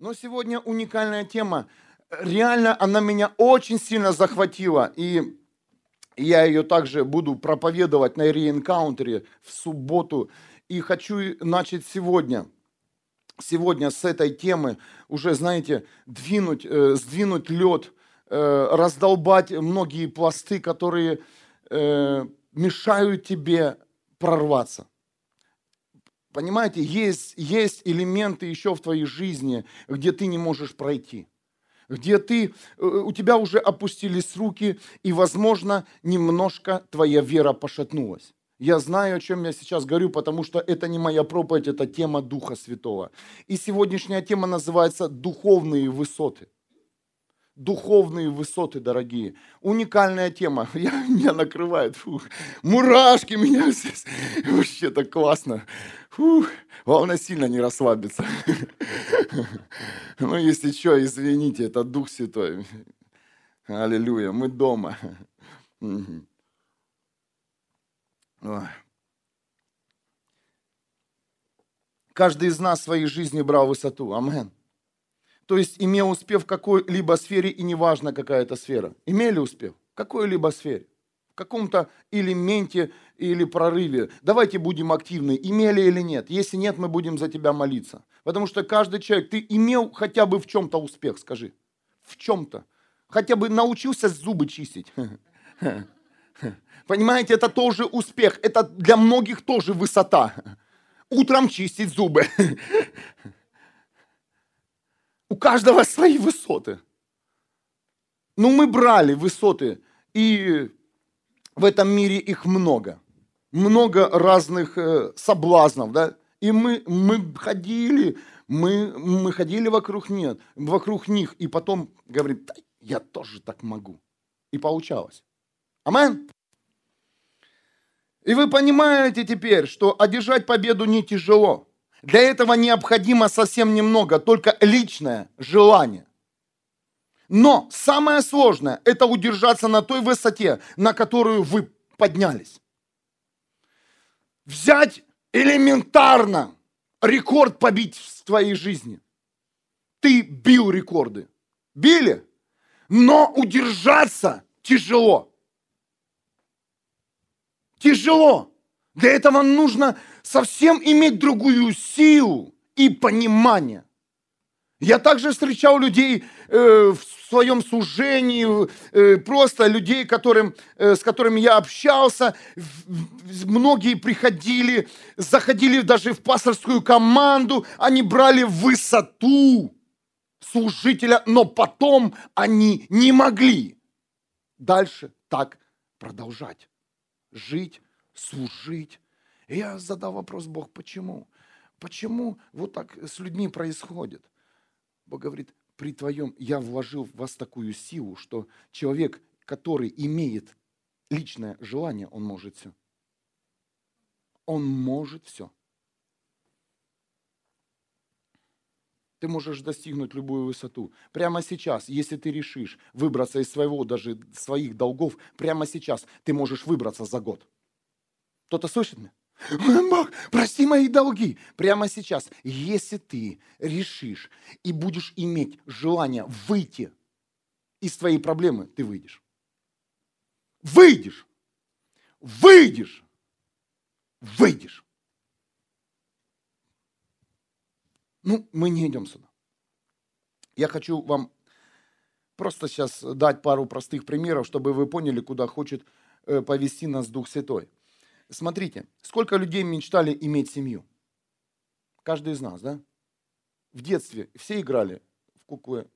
Но сегодня уникальная тема. Реально она меня очень сильно захватила. И я ее также буду проповедовать на реэнкаунтере в субботу. И хочу начать сегодня. Сегодня с этой темы уже, знаете, двинуть, э, сдвинуть лед, э, раздолбать многие пласты, которые э, мешают тебе прорваться. Понимаете, есть, есть элементы еще в твоей жизни, где ты не можешь пройти где ты, э, у тебя уже опустились руки, и, возможно, немножко твоя вера пошатнулась. Я знаю, о чем я сейчас говорю, потому что это не моя проповедь, это тема Духа Святого. И сегодняшняя тема называется «Духовные высоты» духовные высоты, дорогие. Уникальная тема. Я, меня накрывает. Фух. Мурашки меня здесь. Вообще так классно. Фух. Главное сильно не расслабиться. Ну, если что, извините, это Дух Святой. Аллилуйя, мы дома. Каждый из нас в своей жизни брал высоту. Амен то есть имел успех в какой-либо сфере, и неважно, какая это сфера. Имели успех в какой-либо сфере, в каком-то элементе или прорыве. Давайте будем активны, имели или нет. Если нет, мы будем за тебя молиться. Потому что каждый человек, ты имел хотя бы в чем-то успех, скажи. В чем-то. Хотя бы научился зубы чистить. Понимаете, это тоже успех. Это для многих тоже высота. Утром чистить зубы. У каждого свои высоты. Ну, мы брали высоты, и в этом мире их много. Много разных э, соблазнов, да? И мы, мы ходили, мы, мы ходили вокруг, нет, вокруг них, и потом говорим, да, я тоже так могу. И получалось. Амен? И вы понимаете теперь, что одержать победу не тяжело. Для этого необходимо совсем немного, только личное желание. Но самое сложное – это удержаться на той высоте, на которую вы поднялись. Взять элементарно рекорд побить в твоей жизни. Ты бил рекорды. Били. Но удержаться тяжело. Тяжело. Для этого нужно совсем иметь другую силу и понимание. Я также встречал людей э, в своем служении, э, просто людей, которым, э, с которыми я общался. Многие приходили, заходили даже в пасторскую команду, они брали высоту служителя, но потом они не могли дальше так продолжать жить служить. И я задал вопрос, Бог, почему? Почему вот так с людьми происходит? Бог говорит, при твоем, я вложил в вас такую силу, что человек, который имеет личное желание, он может все. Он может все. Ты можешь достигнуть любую высоту. Прямо сейчас, если ты решишь выбраться из своего, даже своих долгов, прямо сейчас ты можешь выбраться за год. Кто-то слышит меня? Бог, прости мои долги. Прямо сейчас, если ты решишь и будешь иметь желание выйти из твоей проблемы, ты выйдешь. Выйдешь. Выйдешь. Выйдешь. Ну, мы не идем сюда. Я хочу вам просто сейчас дать пару простых примеров, чтобы вы поняли, куда хочет э, повести нас Дух Святой. Смотрите, сколько людей мечтали иметь семью? Каждый из нас, да? В детстве все играли в куклы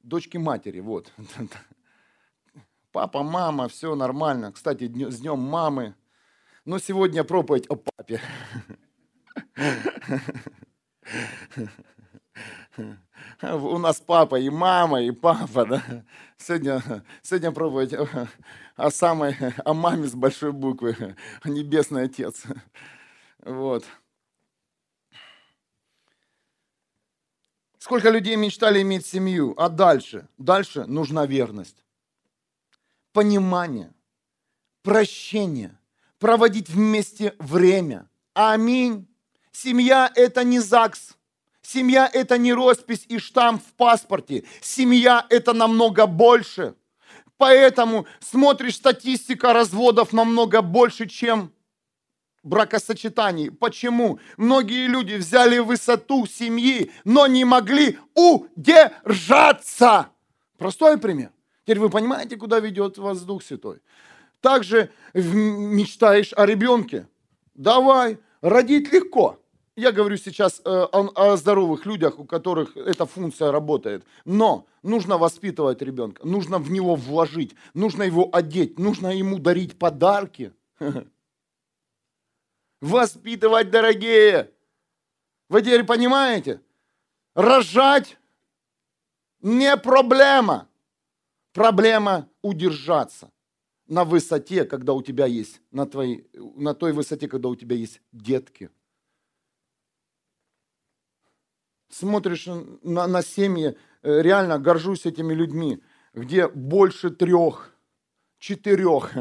дочки матери, вот. Папа, мама, все нормально. Кстати, с днем мамы. Но сегодня проповедь о папе. У нас папа и мама, и папа, да. Сегодня, сегодня проповедь о, о самой, о маме с большой буквы, Небесный Отец. Вот. Сколько людей мечтали иметь семью, а дальше? Дальше нужна верность, понимание, прощение, проводить вместе время. Аминь. Семья – это не ЗАГС. Семья – это не роспись и штамп в паспорте. Семья – это намного больше. Поэтому смотришь статистика разводов намного больше, чем бракосочетаний. Почему? Многие люди взяли высоту семьи, но не могли удержаться. Простой пример. Теперь вы понимаете, куда ведет вас Дух Святой. Также мечтаешь о ребенке. Давай, родить легко. Я говорю сейчас э, о, о здоровых людях, у которых эта функция работает. Но нужно воспитывать ребенка, нужно в него вложить, нужно его одеть, нужно ему дарить подарки. Воспитывать, дорогие. Вы теперь понимаете? Рожать не проблема. Проблема удержаться на высоте, когда у тебя есть, на, твоей, на той высоте, когда у тебя есть детки. Смотришь на, на семьи, э, реально горжусь этими людьми, где больше трех, четырех.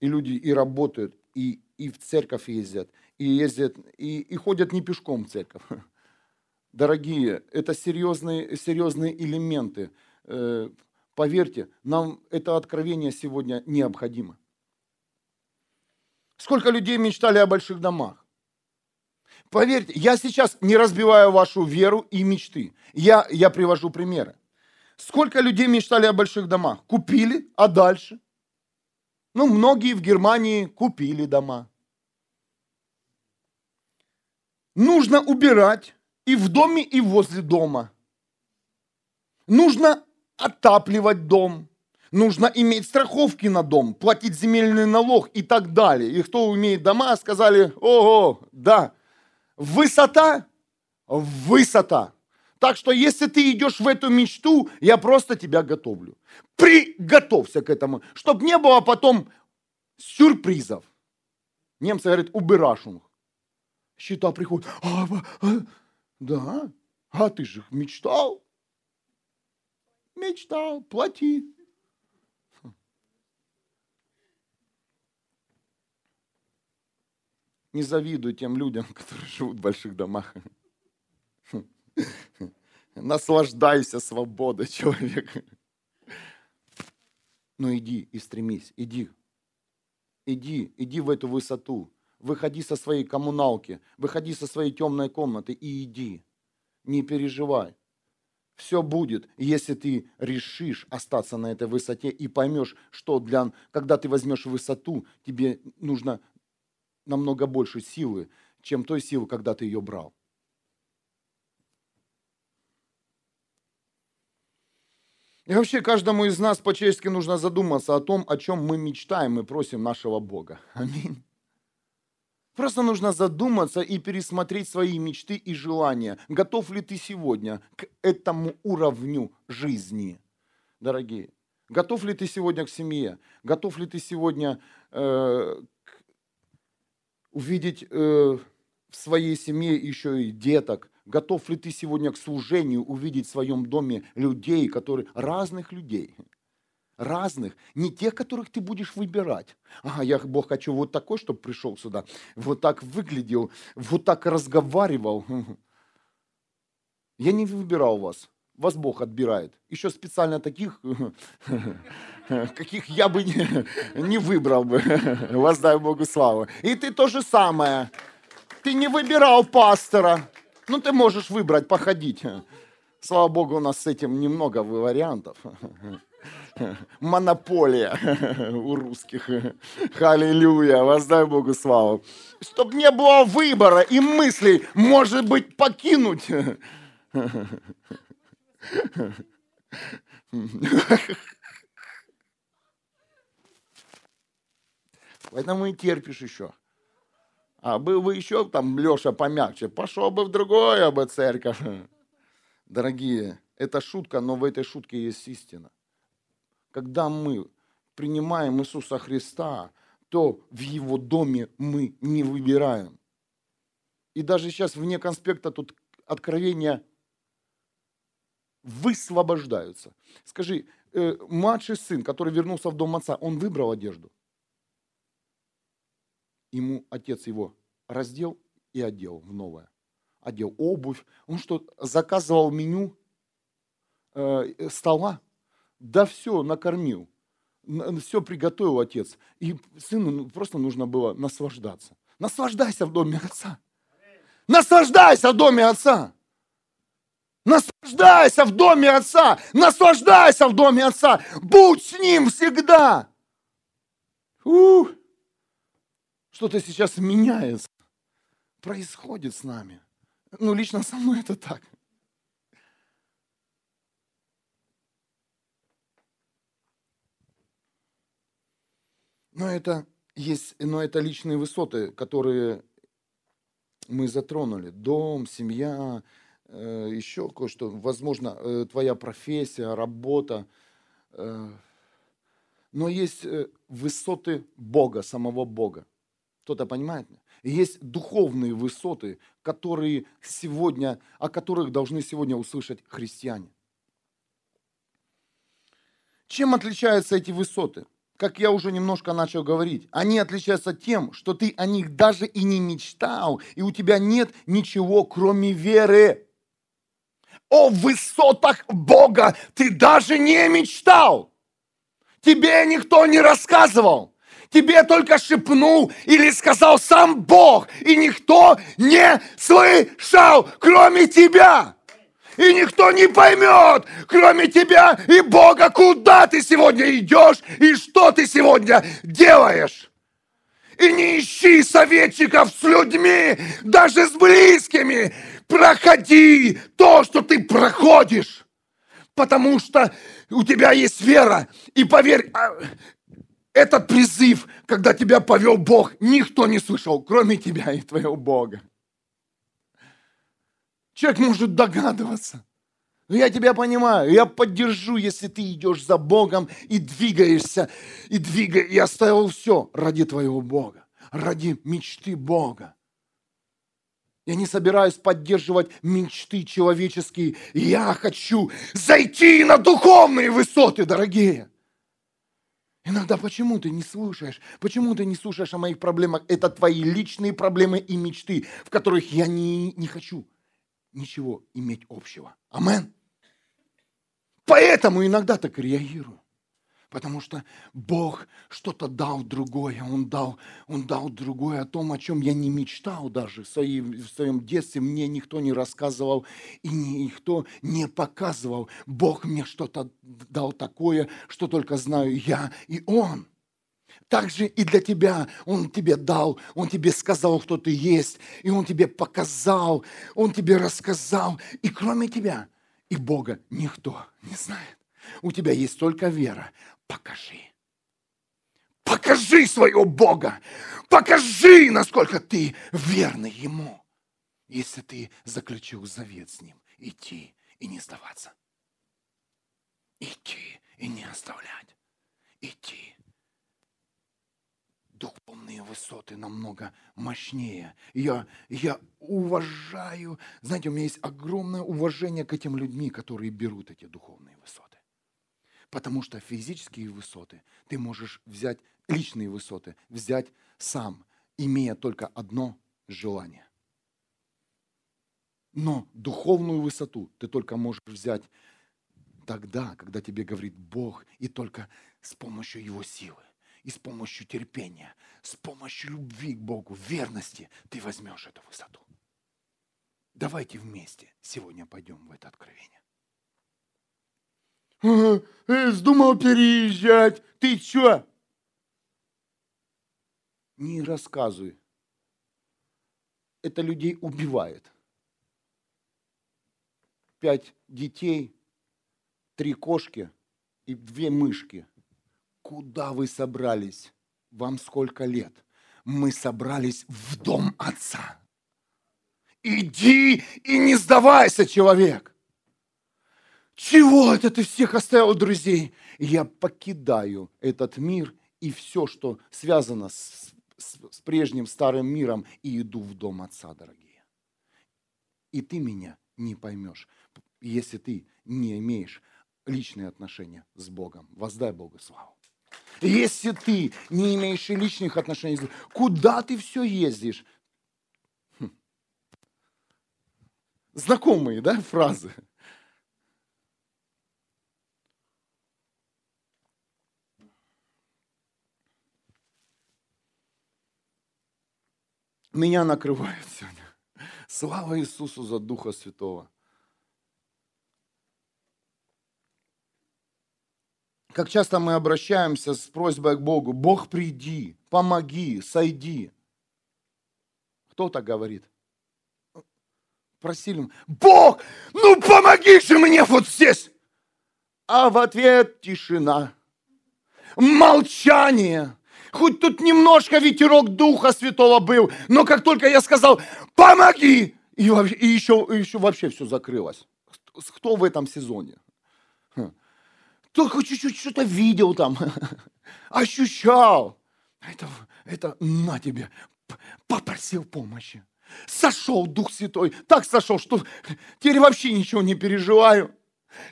И люди и работают, и, и в церковь ездят, и ездят, и, и ходят не пешком в церковь. Дорогие, это серьезные, серьезные элементы. Э, Поверьте, нам это откровение сегодня необходимо. Сколько людей мечтали о больших домах? Поверьте, я сейчас не разбиваю вашу веру и мечты. Я, я привожу примеры. Сколько людей мечтали о больших домах? Купили, а дальше? Ну, многие в Германии купили дома. Нужно убирать и в доме, и возле дома. Нужно отапливать дом, нужно иметь страховки на дом, платить земельный налог и так далее. И кто умеет дома, сказали, ого, да, высота, высота. Так что если ты идешь в эту мечту, я просто тебя готовлю. Приготовься к этому, чтобы не было потом сюрпризов. Немцы говорят, убирашунг. Счета приходят, а, а, да, а ты же мечтал. Мечтал, плати. Не завидуй тем людям, которые живут в больших домах. Наслаждайся свободой человека. Но иди и стремись, иди. Иди, иди в эту высоту. Выходи со своей коммуналки, выходи со своей темной комнаты и иди. Не переживай все будет, если ты решишь остаться на этой высоте и поймешь, что для, когда ты возьмешь высоту, тебе нужно намного больше силы, чем той силы, когда ты ее брал. И вообще каждому из нас по-человечески нужно задуматься о том, о чем мы мечтаем и просим нашего Бога. Аминь. Просто нужно задуматься и пересмотреть свои мечты и желания. Готов ли ты сегодня к этому уровню жизни, дорогие? Готов ли ты сегодня к семье? Готов ли ты сегодня э, увидеть э, в своей семье еще и деток? Готов ли ты сегодня к служению увидеть в своем доме людей, которые разных людей? разных, не тех, которых ты будешь выбирать. Ага, я, Бог, хочу вот такой, чтобы пришел сюда, вот так выглядел, вот так разговаривал. Я не выбирал вас, вас Бог отбирает. Еще специально таких, каких я бы не, не выбрал бы. Воздай Богу славу. И ты то же самое. Ты не выбирал пастора. Ну, ты можешь выбрать, походить. Слава Богу, у нас с этим немного вариантов. Монополия у русских. Халилюя, воздай Богу славу. Чтобы не было выбора и мыслей, может быть, покинуть. Поэтому и терпишь еще. А был бы еще там Леша помягче, пошел бы в другое бы церковь. Дорогие, это шутка, но в этой шутке есть истина когда мы принимаем Иисуса Христа, то в Его доме мы не выбираем. И даже сейчас вне конспекта тут откровения высвобождаются. Скажи, э, младший сын, который вернулся в дом отца, он выбрал одежду? Ему отец его раздел и одел в новое. одел обувь. Он что, заказывал меню э, стола? Да все, накормил. Все приготовил отец. И сыну ну, просто нужно было наслаждаться. Наслаждайся в доме отца. Наслаждайся в доме отца. Наслаждайся в доме отца. Наслаждайся в доме отца. Будь с ним всегда. Ух. Что-то сейчас меняется. Происходит с нами. Ну, лично со мной это так. Но это есть, но это личные высоты, которые мы затронули. Дом, семья, еще кое-что. Возможно, э, твоя профессия, работа. Э, но есть высоты Бога, самого Бога. Кто-то понимает? Есть духовные высоты, которые сегодня, о которых должны сегодня услышать христиане. Чем отличаются эти высоты? как я уже немножко начал говорить, они отличаются тем, что ты о них даже и не мечтал, и у тебя нет ничего, кроме веры. О высотах Бога ты даже не мечтал. Тебе никто не рассказывал. Тебе только шепнул или сказал сам Бог, и никто не слышал, кроме тебя и никто не поймет, кроме тебя и Бога, куда ты сегодня идешь и что ты сегодня делаешь. И не ищи советчиков с людьми, даже с близкими. Проходи то, что ты проходишь. Потому что у тебя есть вера. И поверь, а, этот призыв, когда тебя повел Бог, никто не слышал, кроме тебя и твоего Бога. Человек может догадываться. Но я тебя понимаю, я поддержу, если ты идешь за Богом и двигаешься, и двигаешь, и оставил все ради твоего Бога, ради мечты Бога. Я не собираюсь поддерживать мечты человеческие. Я хочу зайти на духовные высоты, дорогие. Иногда почему ты не слушаешь? Почему ты не слушаешь о моих проблемах? Это твои личные проблемы и мечты, в которых я не, не хочу ничего иметь общего. Амен. Поэтому иногда так реагирую. Потому что Бог что-то дал другое. Он дал, он дал другое о том, о чем я не мечтал даже в своем, в своем детстве. Мне никто не рассказывал и никто не показывал. Бог мне что-то дал такое, что только знаю я и Он. Так же и для тебя. Он тебе дал, Он тебе сказал, кто ты есть, и Он тебе показал, Он тебе рассказал. И кроме тебя и Бога никто не знает. У тебя есть только вера. Покажи. Покажи своего Бога. Покажи, насколько ты верный Ему. Если ты заключил завет с Ним, идти и не сдаваться. Идти и не оставлять. Идти духовные высоты намного мощнее. Я, я уважаю, знаете, у меня есть огромное уважение к этим людьми, которые берут эти духовные высоты. Потому что физические высоты ты можешь взять, личные высоты, взять сам, имея только одно желание. Но духовную высоту ты только можешь взять тогда, когда тебе говорит Бог, и только с помощью Его силы и с помощью терпения, с помощью любви к Богу, верности ты возьмешь эту высоту. Давайте вместе сегодня пойдем в это откровение. Э, вздумал переезжать. Ты что? Не рассказывай. Это людей убивает. Пять детей, три кошки и две мышки – Куда вы собрались? Вам сколько лет? Мы собрались в дом отца. Иди и не сдавайся, человек. Чего это ты всех оставил, друзей? Я покидаю этот мир и все, что связано с, с, с прежним старым миром, и иду в дом отца, дорогие. И ты меня не поймешь, если ты не имеешь личные отношения с Богом. Воздай Богу славу. Если ты не имеешь личных отношений, куда ты все ездишь? Хм. Знакомые, да, фразы? Меня накрывает сегодня. Слава Иисусу за Духа Святого. Как часто мы обращаемся с просьбой к Богу, Бог приди, помоги, сойди. Кто так говорит? Просили, Бог, ну помоги же мне вот здесь. А в ответ тишина, молчание. Хоть тут немножко ветерок Духа Святого был, но как только я сказал, помоги, и, вообще, и еще, и еще вообще все закрылось. Кто в этом сезоне? Только чуть-чуть что-то видел там, ощущал. Это, это на тебе, попросил помощи. Сошел Дух Святой, так сошел, что теперь вообще ничего не переживаю.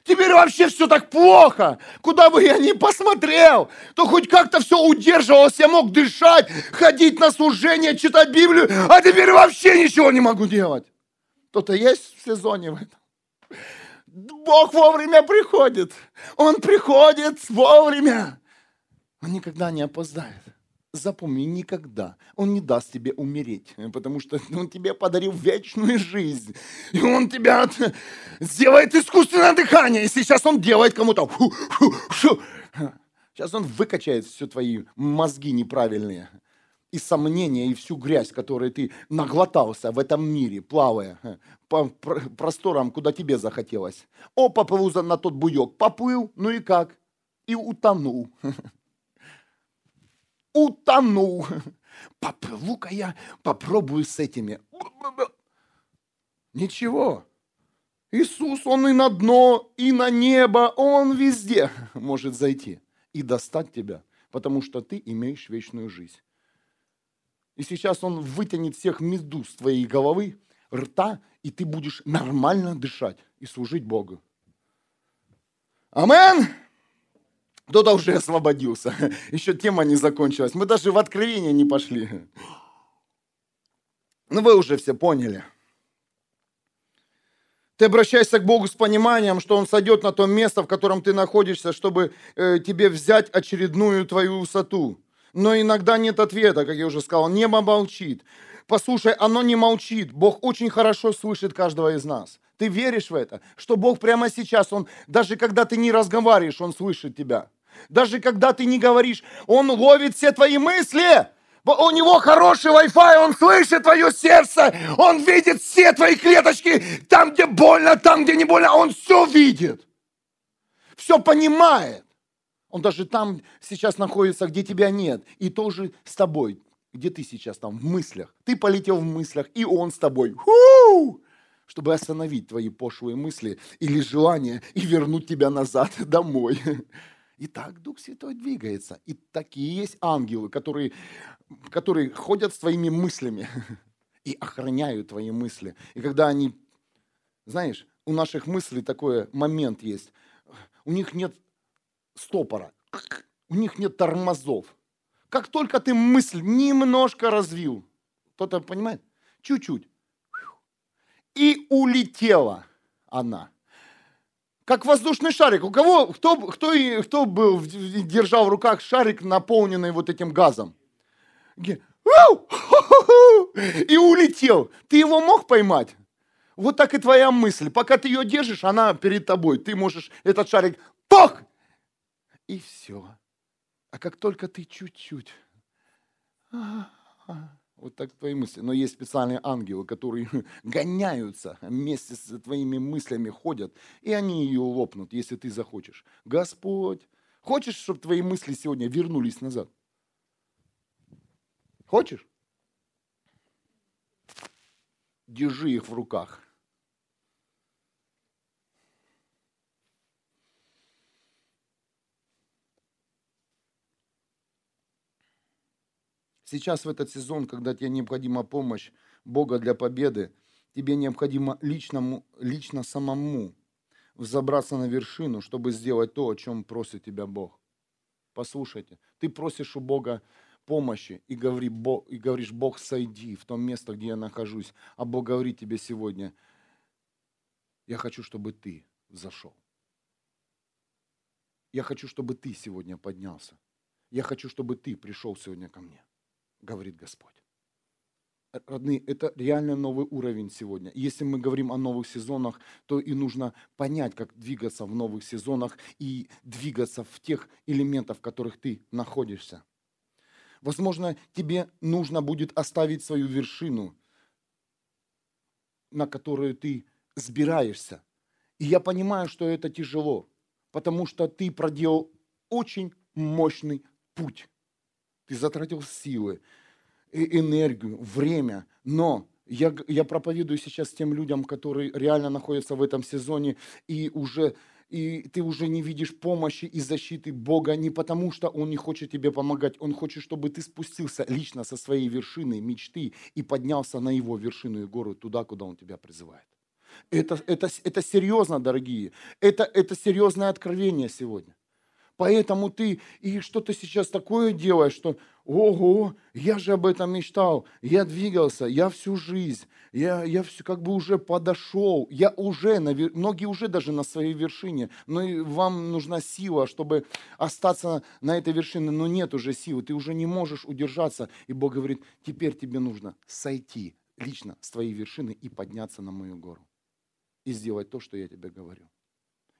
Теперь вообще все так плохо. Куда бы я ни посмотрел, то хоть как-то все удерживалось, я мог дышать, ходить на служение, читать Библию, а теперь вообще ничего не могу делать. Кто-то есть в сезоне в этом? Бог вовремя приходит. Он приходит вовремя. Он никогда не опоздает. Запомни, никогда. Он не даст тебе умереть, потому что он тебе подарил вечную жизнь. И он тебя сделает искусственное дыхание. И сейчас он делает кому-то... Сейчас он выкачает все твои мозги неправильные. И сомнения, и всю грязь, которой ты наглотался в этом мире, плавая по просторам, куда тебе захотелось. О, поплыл на тот буек. Поплыл, ну и как? И утонул утонул. Поплыву-ка я, попробую с этими. Ничего. Иисус, Он и на дно, и на небо, Он везде может зайти и достать тебя, потому что ты имеешь вечную жизнь. И сейчас Он вытянет всех медуз твоей головы, рта, и ты будешь нормально дышать и служить Богу. Амен! Кто-то уже освободился. Еще тема не закончилась. Мы даже в откровение не пошли. Ну вы уже все поняли. Ты обращаешься к Богу с пониманием, что Он сойдет на то место, в котором ты находишься, чтобы э, тебе взять очередную твою высоту. Но иногда нет ответа, как я уже сказал. Небо молчит. Послушай, оно не молчит. Бог очень хорошо слышит каждого из нас. Ты веришь в это? Что Бог прямо сейчас, Он, даже когда ты не разговариваешь, Он слышит тебя. Даже когда ты не говоришь, он ловит все твои мысли. У него хороший Wi-Fi, он слышит твое сердце, он видит все твои клеточки, там, где больно, там, где не больно, он все видит. Все понимает. Он даже там сейчас находится, где тебя нет. И тоже с тобой. Где ты сейчас там, в мыслях. Ты полетел в мыслях, и он с тобой. Ху! Чтобы остановить твои пошлые мысли или желания и вернуть тебя назад домой. И так Дух Святой двигается. И такие есть ангелы, которые, которые ходят с твоими мыслями и охраняют твои мысли. И когда они, знаешь, у наших мыслей такой момент есть. У них нет стопора, у них нет тормозов. Как только ты мысль немножко развил, кто-то понимает? Чуть-чуть. И улетела она как воздушный шарик. У кого, кто, кто, кто был, держал в руках шарик, наполненный вот этим газом? И улетел. Ты его мог поймать? Вот так и твоя мысль. Пока ты ее держишь, она перед тобой. Ты можешь этот шарик, пох! И все. А как только ты чуть-чуть, вот так твои мысли. Но есть специальные ангелы, которые гоняются вместе с твоими мыслями, ходят, и они ее лопнут, если ты захочешь. Господь, хочешь, чтобы твои мысли сегодня вернулись назад? Хочешь? Держи их в руках. Сейчас в этот сезон, когда тебе необходима помощь Бога для победы, тебе необходимо личному, лично самому взобраться на вершину, чтобы сделать то, о чем просит тебя Бог. Послушайте, ты просишь у Бога помощи и, говори, Бог, и говоришь, Бог, сойди в том место, где я нахожусь. А Бог говорит тебе сегодня, Я хочу, чтобы ты зашел. Я хочу, чтобы ты сегодня поднялся. Я хочу, чтобы ты пришел сегодня ко мне, говорит Господь. Родные, это реально новый уровень сегодня. Если мы говорим о новых сезонах, то и нужно понять, как двигаться в новых сезонах и двигаться в тех элементах, в которых ты находишься. Возможно, тебе нужно будет оставить свою вершину, на которую ты сбираешься. И я понимаю, что это тяжело, потому что ты проделал очень мощный путь. Ты затратил силы, энергию, время, но я, я проповедую сейчас тем людям, которые реально находятся в этом сезоне и уже и ты уже не видишь помощи и защиты Бога не потому, что Он не хочет тебе помогать, Он хочет, чтобы ты спустился лично со своей вершины мечты и поднялся на Его вершину и гору туда, куда Он тебя призывает. Это, это, это серьезно, дорогие. Это, это серьезное откровение сегодня. Поэтому ты и что-то сейчас такое делаешь, что ого, я же об этом мечтал, я двигался, я всю жизнь, я, я все как бы уже подошел, я уже, на, многие уже даже на своей вершине, но вам нужна сила, чтобы остаться на этой вершине, но нет уже силы, ты уже не можешь удержаться. И Бог говорит, теперь тебе нужно сойти лично с твоей вершины и подняться на мою гору и сделать то, что я тебе говорю.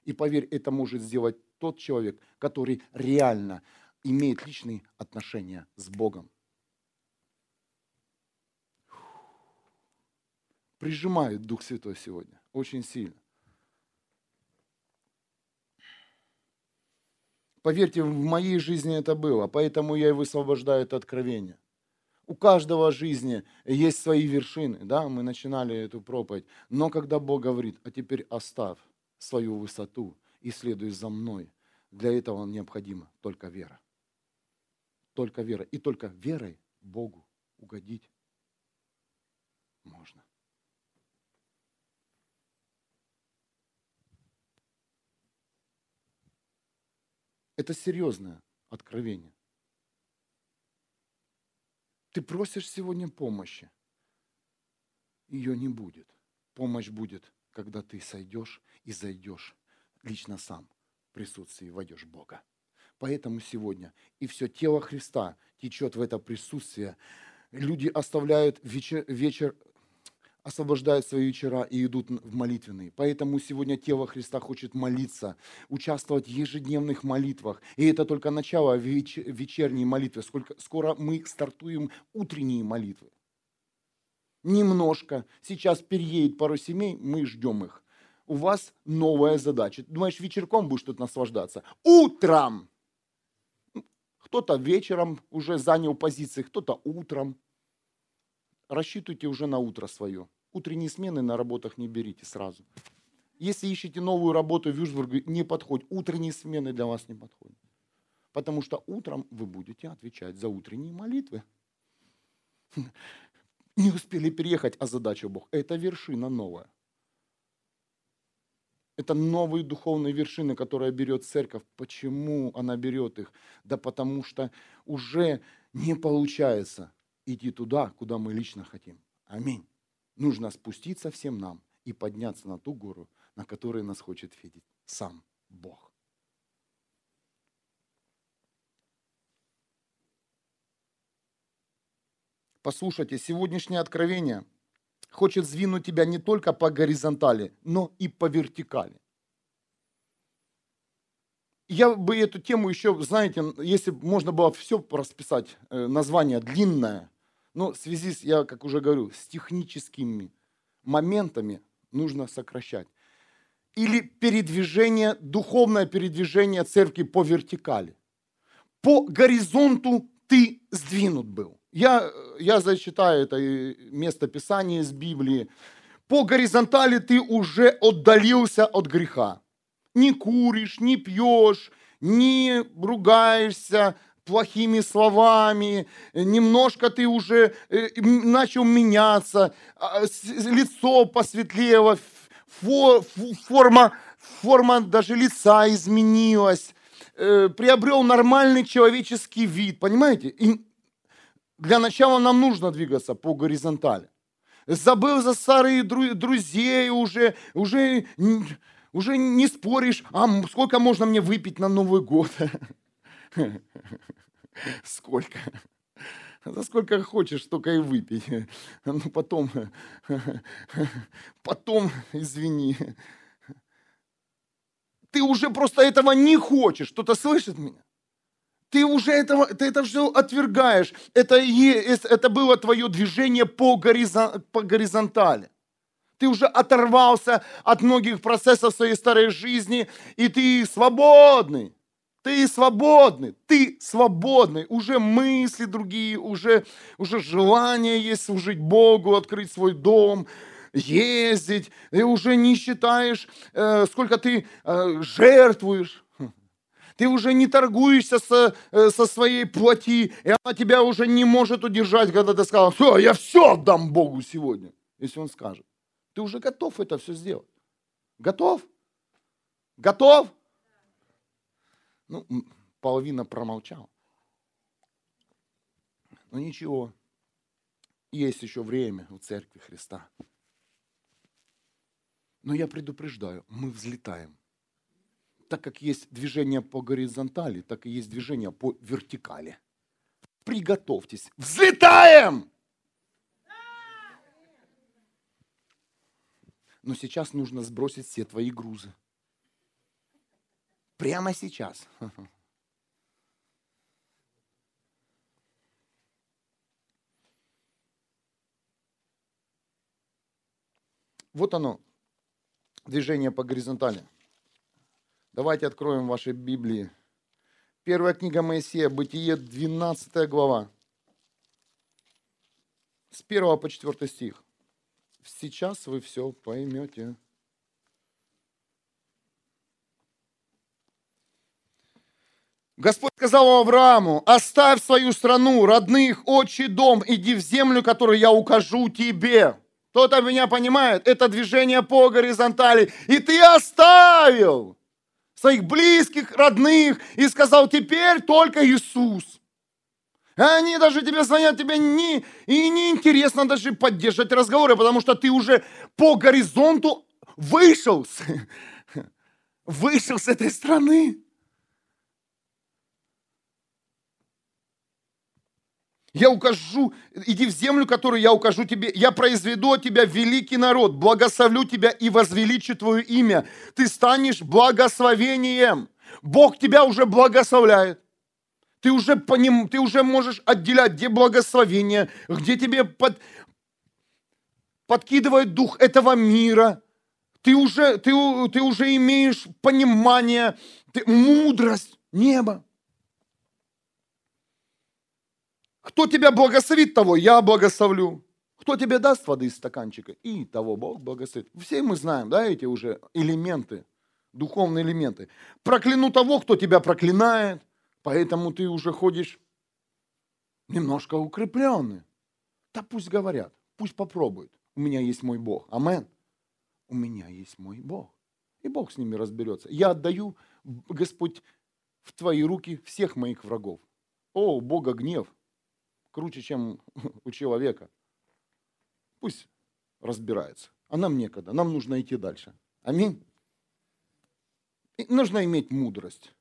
И поверь, это может сделать тот человек, который реально имеет личные отношения с Богом. Прижимает Дух Святой сегодня очень сильно. Поверьте, в моей жизни это было, поэтому я и высвобождаю это откровение. У каждого жизни есть свои вершины, да, мы начинали эту проповедь. Но когда Бог говорит, а теперь оставь свою высоту и следуй за мной. Для этого необходима только вера. Только вера. И только верой Богу угодить можно. Это серьезное откровение. Ты просишь сегодня помощи. Ее не будет. Помощь будет, когда ты сойдешь и зайдешь лично сам в присутствии войдешь Бога. Поэтому сегодня и все тело Христа течет в это присутствие. Люди оставляют вечер, вечер освобождают свои вечера и идут в молитвенные. Поэтому сегодня тело Христа хочет молиться, участвовать в ежедневных молитвах. И это только начало вечерней молитвы. Сколько, скоро мы стартуем утренние молитвы. Немножко. Сейчас переедет пару семей, мы ждем их у вас новая задача. Думаешь, вечерком будешь тут наслаждаться? Утром! Кто-то вечером уже занял позиции, кто-то утром. Рассчитывайте уже на утро свое. Утренние смены на работах не берите сразу. Если ищете новую работу в Вюрсбурге, не подходит. Утренние смены для вас не подходят. Потому что утром вы будете отвечать за утренние молитвы. Не успели переехать, а задача Бог. Это вершина новая. Это новые духовные вершины, которые берет церковь. Почему она берет их? Да потому что уже не получается идти туда, куда мы лично хотим. Аминь. Нужно спуститься всем нам и подняться на ту гору, на которой нас хочет видеть сам Бог. Послушайте, сегодняшнее откровение – хочет сдвинуть тебя не только по горизонтали, но и по вертикали. Я бы эту тему еще, знаете, если можно было все расписать, э, название длинное, но в связи, с, я как уже говорю, с техническими моментами нужно сокращать. Или передвижение, духовное передвижение церкви по вертикали. По горизонту ты сдвинут был. Я, я зачитаю это место Писания из Библии. По горизонтали ты уже отдалился от греха. Не куришь, не пьешь, не ругаешься плохими словами, немножко ты уже э, начал меняться, а, лицо посветлело, форма, форма даже лица изменилась, э, приобрел нормальный человеческий вид, понимаете? Для начала нам нужно двигаться по горизонтали. забыл за старые друзей уже, уже, уже не споришь, а сколько можно мне выпить на Новый год? Сколько? За сколько хочешь, столько и выпей. Ну потом, потом, извини. Ты уже просто этого не хочешь. Кто-то слышит меня? Ты уже этого, ты это все отвергаешь. Это, это было твое движение по, горизон, по горизонтали. Ты уже оторвался от многих процессов своей старой жизни, и ты свободный. Ты свободный, ты свободный. Уже мысли другие, уже, уже желание есть служить Богу, открыть свой дом, ездить. Ты уже не считаешь, э, сколько ты э, жертвуешь. Ты уже не торгуешься со, э, со своей плоти, и она тебя уже не может удержать, когда ты сказал, все, я все отдам Богу сегодня, если Он скажет. Ты уже готов это все сделать. Готов? Готов? Ну, половина промолчал. Но ничего, есть еще время у Церкви Христа. Но я предупреждаю, мы взлетаем. Так как есть движение по горизонтали, так и есть движение по вертикали. Приготовьтесь. Взлетаем! Но сейчас нужно сбросить все твои грузы. Прямо сейчас. Вот оно, движение по горизонтали. Давайте откроем ваши Библии. Первая книга Моисея, Бытие, 12 глава. С 1 по 4 стих. Сейчас вы все поймете. Господь сказал Аврааму, оставь свою страну, родных, отчий дом, иди в землю, которую я укажу тебе. Кто-то меня понимает? Это движение по горизонтали. И ты оставил своих близких, родных, и сказал, теперь только Иисус. Они даже тебе звонят, тебе не, и не интересно даже поддерживать разговоры, потому что ты уже по горизонту вышел, вышел с этой страны. Я укажу, иди в землю, которую я укажу тебе. Я произведу от тебя великий народ, благословлю тебя и возвеличу твое имя. Ты станешь благословением. Бог тебя уже благословляет. Ты уже, по ним, ты уже можешь отделять, где благословение, где тебе под, подкидывает дух этого мира. Ты уже, ты, ты уже имеешь понимание, ты, мудрость неба. Кто тебя благословит, того я благословлю. Кто тебе даст воды из стаканчика, и того Бог благословит. Все мы знаем, да, эти уже элементы, духовные элементы. Прокляну того, кто тебя проклинает, поэтому ты уже ходишь немножко укрепленный. Да пусть говорят, пусть попробуют. У меня есть мой Бог. Амен. У меня есть мой Бог. И Бог с ними разберется. Я отдаю, Господь, в твои руки всех моих врагов. О, у Бога гнев круче, чем у человека. Пусть разбирается. А нам некогда, нам нужно идти дальше. Аминь. И нужно иметь мудрость.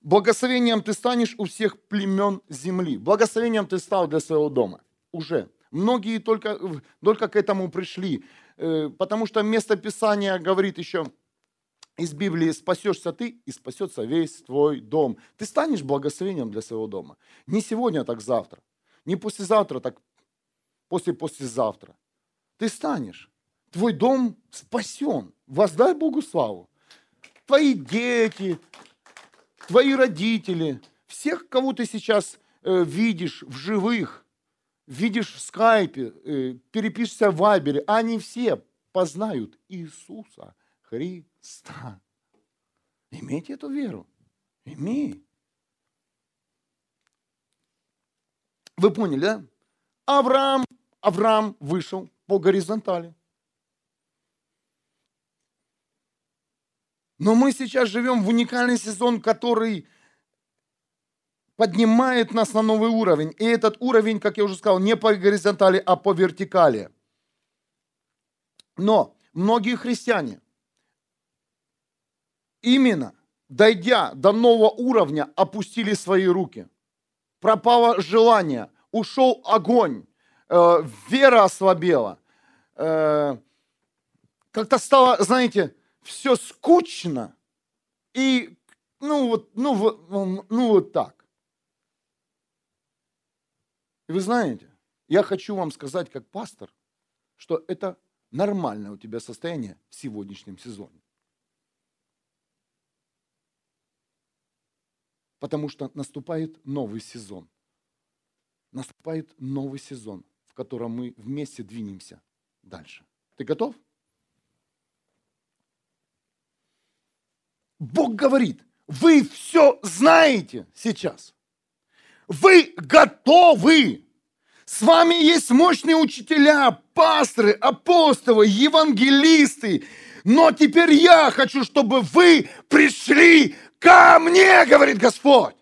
Благословением ты станешь у всех племен земли. Благословением ты стал для своего дома. Уже. Многие только, только к этому пришли. Э, потому что место Писания говорит еще, из Библии спасешься ты и спасется весь твой дом. Ты станешь благословением для своего дома. Не сегодня, так завтра. Не послезавтра, так после-послезавтра. Ты станешь. Твой дом спасен. Воздай Богу славу. Твои дети, твои родители, всех, кого ты сейчас э, видишь в живых, видишь в скайпе, э, перепишешься в вайбере, они все познают Иисуса Христа. Христа. Имейте эту веру. Имей. Вы поняли, да? Авраам, Авраам вышел по горизонтали. Но мы сейчас живем в уникальный сезон, который поднимает нас на новый уровень. И этот уровень, как я уже сказал, не по горизонтали, а по вертикали. Но многие христиане, именно дойдя до нового уровня, опустили свои руки. Пропало желание, ушел огонь, э, вера ослабела. Э, как-то стало, знаете, все скучно. И, ну вот, ну, ну, ну вот так. И вы знаете, я хочу вам сказать как пастор, что это нормальное у тебя состояние в сегодняшнем сезоне. Потому что наступает новый сезон. Наступает новый сезон, в котором мы вместе двинемся дальше. Ты готов? Бог говорит, вы все знаете сейчас. Вы готовы. С вами есть мощные учителя, пасторы, апостолы, евангелисты. Но теперь я хочу, чтобы вы пришли ко мне, говорит Господь.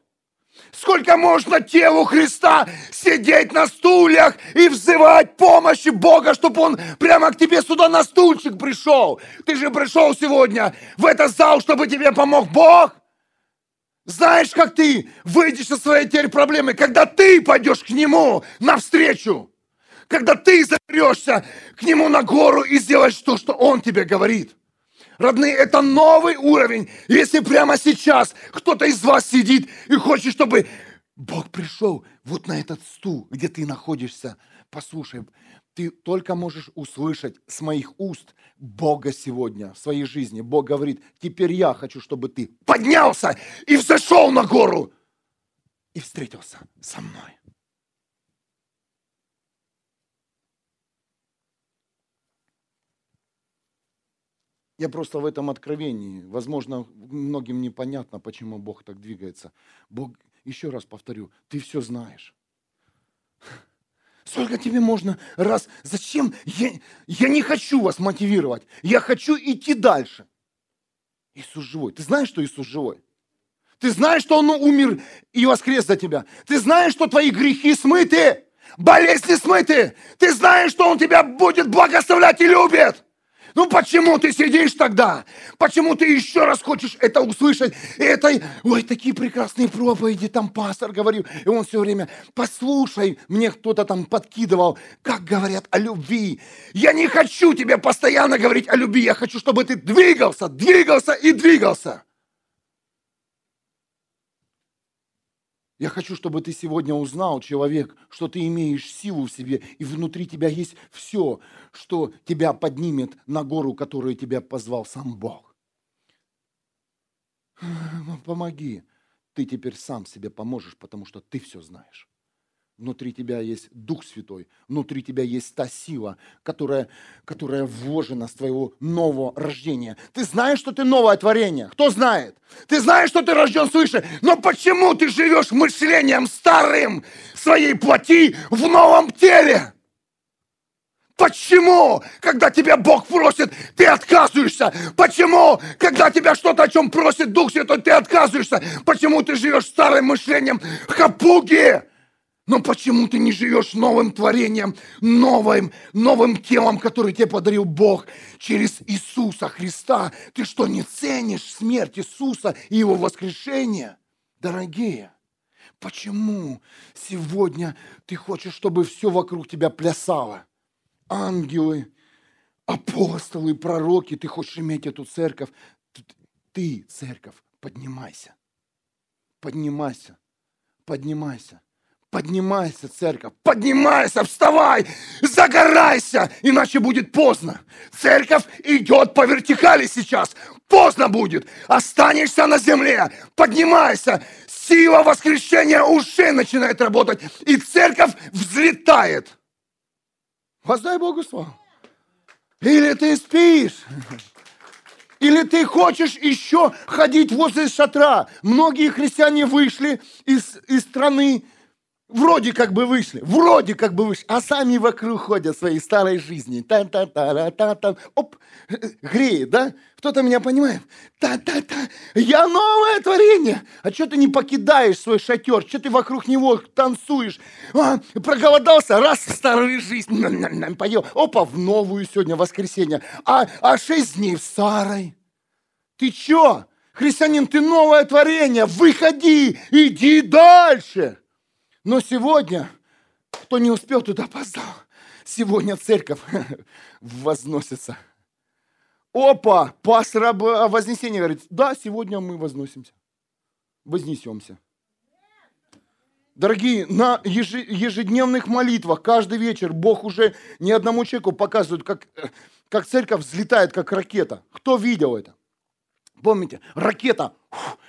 Сколько можно телу Христа сидеть на стульях и взывать помощи Бога, чтобы Он прямо к тебе сюда на стульчик пришел? Ты же пришел сегодня в этот зал, чтобы тебе помог Бог. Знаешь, как ты выйдешь со своей теперь проблемы, когда ты пойдешь к нему навстречу, когда ты заберешься к нему на гору и сделаешь то, что он тебе говорит. Родные, это новый уровень. Если прямо сейчас кто-то из вас сидит и хочет, чтобы Бог пришел вот на этот стул, где ты находишься, послушай, ты только можешь услышать с моих уст Бога сегодня в своей жизни. Бог говорит, теперь я хочу, чтобы ты поднялся и взошел на гору и встретился со мной. Я просто в этом откровении, возможно, многим непонятно, почему Бог так двигается. Бог, еще раз повторю, ты все знаешь. Сколько тебе можно раз? Зачем? Я, я не хочу вас мотивировать. Я хочу идти дальше. Иисус живой. Ты знаешь, что Иисус живой? Ты знаешь, что Он умер и воскрес за тебя. Ты знаешь, что твои грехи смыты. Болезни смыты. Ты знаешь, что Он тебя будет благословлять и любит. Ну почему ты сидишь тогда? Почему ты еще раз хочешь это услышать? Это, ой, такие прекрасные проповеди, там пастор говорил, и он все время, послушай, мне кто-то там подкидывал, как говорят о любви. Я не хочу тебе постоянно говорить о любви, я хочу, чтобы ты двигался, двигался и двигался. Я хочу, чтобы ты сегодня узнал, человек, что ты имеешь силу в себе, и внутри тебя есть все, что тебя поднимет на гору, которую тебя позвал сам Бог. Помоги. Ты теперь сам себе поможешь, потому что ты все знаешь. Внутри тебя есть Дух Святой, внутри тебя есть та сила, которая, которая вложена с твоего нового рождения. Ты знаешь, что ты новое творение. Кто знает? Ты знаешь, что ты рожден свыше. Но почему ты живешь мышлением старым своей плоти в новом теле? Почему, когда тебя Бог просит, ты отказываешься? Почему, когда тебя что-то о чем просит Дух Святой, ты отказываешься? Почему ты живешь старым мышлением хапуги? Но почему ты не живешь новым творением, новым, новым телом, который тебе подарил Бог через Иисуса Христа? Ты что, не ценишь смерть Иисуса и Его воскрешение? Дорогие, почему сегодня ты хочешь, чтобы все вокруг тебя плясало? Ангелы, апостолы, пророки, ты хочешь иметь эту церковь? Ты, церковь, поднимайся. Поднимайся. Поднимайся. Поднимайся, церковь, поднимайся, вставай, загорайся, иначе будет поздно. Церковь идет по вертикали сейчас, поздно будет. Останешься на земле, поднимайся, сила воскрешения уже начинает работать, и церковь взлетает. Воздай Богу славу. Или ты спишь, или ты хочешь еще ходить возле шатра. Многие христиане вышли из, из страны, Вроде как бы вышли, вроде как бы вышли, а сами вокруг ходят своей старой жизни. та та та та та Оп, греет, да? Кто-то меня понимает? Та-та-та, я новое творение. А что ты не покидаешь свой шатер? Что ты вокруг него танцуешь? А, проголодался, раз в старую жизнь, поел. Опа, в новую сегодня воскресенье. А, а шесть дней в старой. Ты чё? Христианин, ты новое творение. Выходи, иди дальше. Но сегодня, кто не успел, туда опоздал. Сегодня церковь возносится. Опа, пастор Вознесения говорит, да, сегодня мы возносимся, вознесемся. Дорогие, на ежедневных молитвах каждый вечер Бог уже ни одному человеку показывает, как, как церковь взлетает, как ракета. Кто видел это? Помните, ракета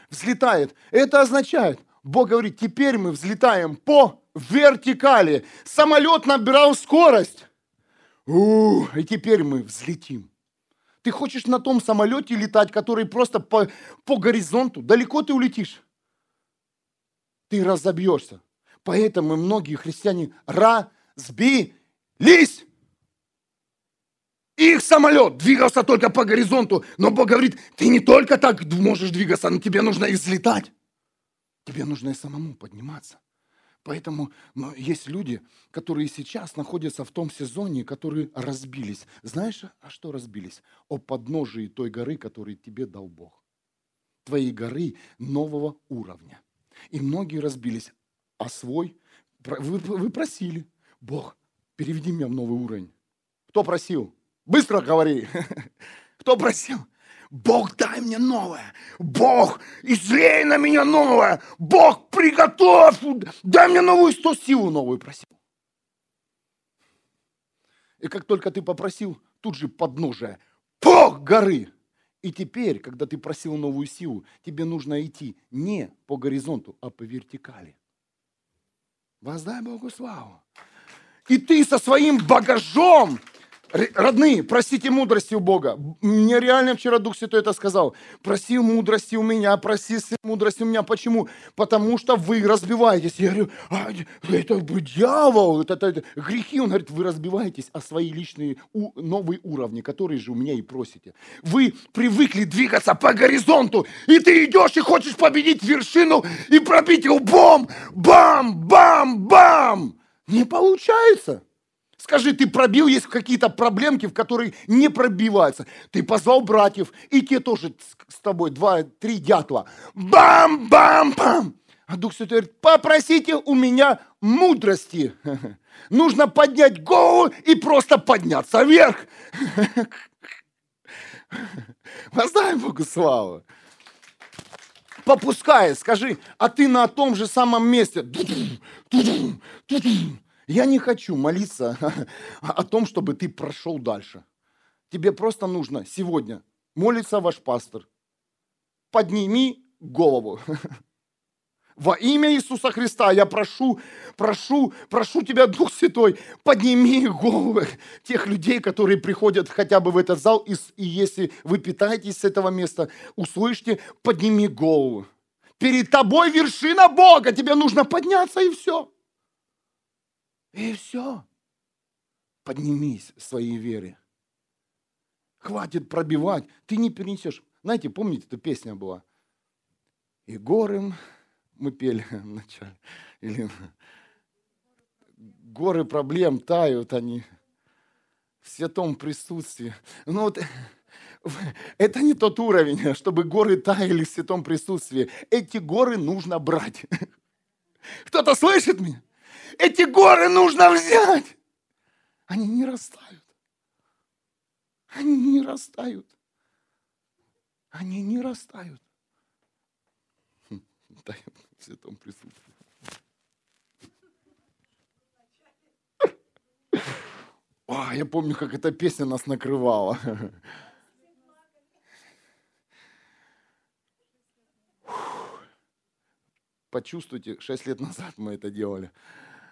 взлетает. Это означает, Бог говорит, теперь мы взлетаем по вертикали. Самолет набирал скорость. У, и теперь мы взлетим. Ты хочешь на том самолете летать, который просто по, по горизонту, далеко ты улетишь. Ты разобьешься. Поэтому многие христиане разбились. Их самолет двигался только по горизонту, но Бог говорит, ты не только так можешь двигаться, но тебе нужно и взлетать. Тебе нужно и самому подниматься. Поэтому но есть люди, которые сейчас находятся в том сезоне, которые разбились. Знаешь, а что разбились? О подножии той горы, которую тебе дал Бог. Твоей горы нового уровня. И многие разбились. А свой, вы, вы просили, Бог, переведи меня в новый уровень. Кто просил? Быстро говори. Кто просил? Бог, дай мне новое. Бог, излей на меня новое. Бог, приготовь. Дай мне новую сто силу новую просил. И как только ты попросил, тут же подножие. Бог горы. И теперь, когда ты просил новую силу, тебе нужно идти не по горизонту, а по вертикали. Воздай Богу славу. И ты со своим багажом Родные, просите мудрости у Бога. Мне реально вчера Дух Святой это сказал. Проси мудрости у меня, проси мудрости у меня. Почему? Потому что вы разбиваетесь. Я говорю, а, это дьявол, это, это, это грехи. Он говорит, вы разбиваетесь о свои личные у, новые уровни, которые же у меня и просите. Вы привыкли двигаться по горизонту, и ты идешь и хочешь победить вершину и пробить лбом. Бам, бам, бам. Не получается. Скажи, ты пробил, есть какие-то проблемки, в которые не пробиваются. Ты позвал братьев, и те тоже с тобой, два, три дятла. Бам-бам-бам! А Дух Святой говорит, попросите у меня мудрости. Нужно поднять голову и просто подняться вверх. Воздай Богу славу. Попускай, скажи, а ты на том же самом месте. Я не хочу молиться о том, чтобы ты прошел дальше. Тебе просто нужно сегодня молиться ваш пастор. Подними голову. Во имя Иисуса Христа я прошу, прошу, прошу тебя, Дух Святой, подними головы тех людей, которые приходят хотя бы в этот зал, и, и если вы питаетесь с этого места, услышьте, подними голову. Перед тобой вершина Бога, тебе нужно подняться и все. И все. Поднимись своей вере. Хватит пробивать. Ты не перенесешь. Знаете, помните, эта песня была? И горы мы пели вначале. Или горы проблем тают они в святом присутствии. Ну вот это не тот уровень, чтобы горы таяли в святом присутствии. Эти горы нужно брать. Кто-то слышит меня? Эти горы нужно взять. Они не растают. Они не растают. Они не растают. Дай в святом присутствии. О, я помню, как эта песня нас накрывала. Почувствуйте, шесть лет назад мы это делали.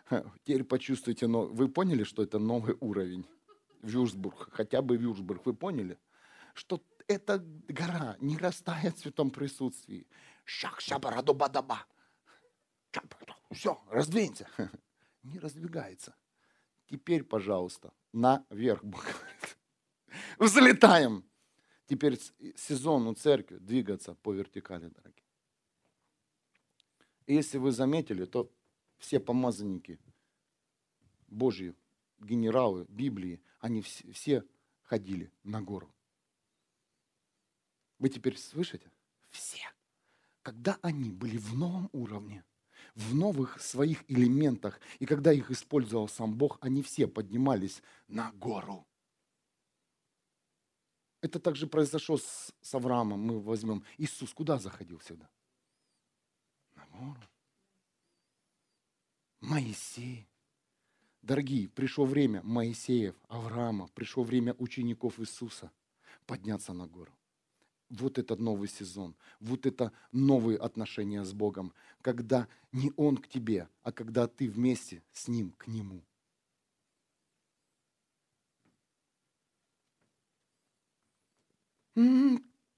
Теперь почувствуйте, но вы поняли, что это новый уровень? Вюрсбург, хотя бы Вюрсбург, вы поняли? Что эта гора не растает в святом присутствии. Шак шабараду бадаба. Все, раздвинься. Не раздвигается. Теперь, пожалуйста, наверх, Бог говорит. Взлетаем. Теперь сезон у церкви двигаться по вертикали, дорогие. И если вы заметили, то все помазанники Божьи, генералы Библии, они все, ходили на гору. Вы теперь слышите? Все. Когда они были в новом уровне, в новых своих элементах, и когда их использовал сам Бог, они все поднимались на гору. Это также произошло с Авраамом. Мы возьмем. Иисус куда заходил всегда? На гору. Моисей. Дорогие, пришло время Моисеев, Авраама, пришло время учеников Иисуса подняться на гору. Вот этот новый сезон, вот это новые отношения с Богом, когда не Он к тебе, а когда ты вместе с Ним к Нему.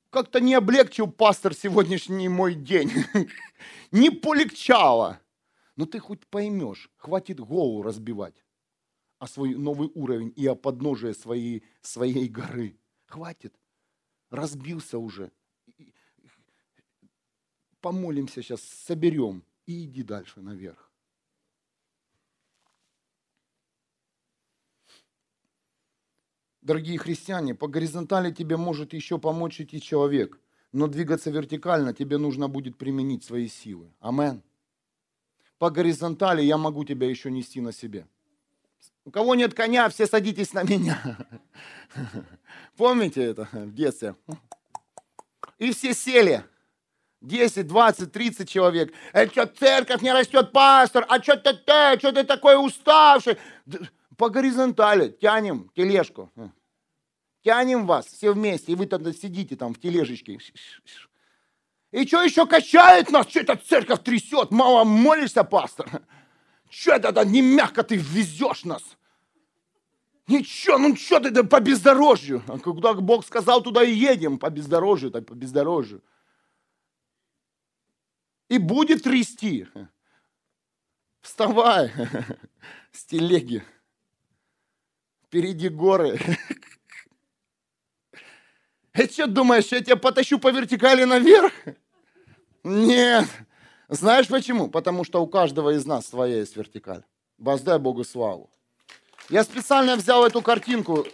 Как-то не облегчил пастор сегодняшний мой день. Не полегчало. Но ты хоть поймешь, хватит голову разбивать о свой новый уровень и о подножие своей, своей горы. Хватит. Разбился уже. Помолимся сейчас, соберем и иди дальше наверх. Дорогие христиане, по горизонтали тебе может еще помочь идти человек, но двигаться вертикально тебе нужно будет применить свои силы. Амен. По горизонтали я могу тебя еще нести на себе. У кого нет коня, все садитесь на меня. Помните это в детстве? И все сели. 10, 20, 30 человек. А что, церковь не растет, пастор? А что ты, ты, что ты такой уставший? По горизонтали тянем тележку. Тянем вас все вместе, и вы тогда сидите там в тележечке. И что еще качает нас? Что это церковь трясет? Мало молишься, пастор? Что это не мягко ты везешь нас? Ничего, ну что ты по бездорожью? А куда Бог сказал, туда и едем, по бездорожью, так по бездорожью. И будет трясти. Вставай с телеги. Впереди горы. Что думаешь, я тебя потащу по вертикали наверх? Нет. Знаешь почему? Потому что у каждого из нас своя есть вертикаль. Воздай Богу славу. Я специально взял эту картинку.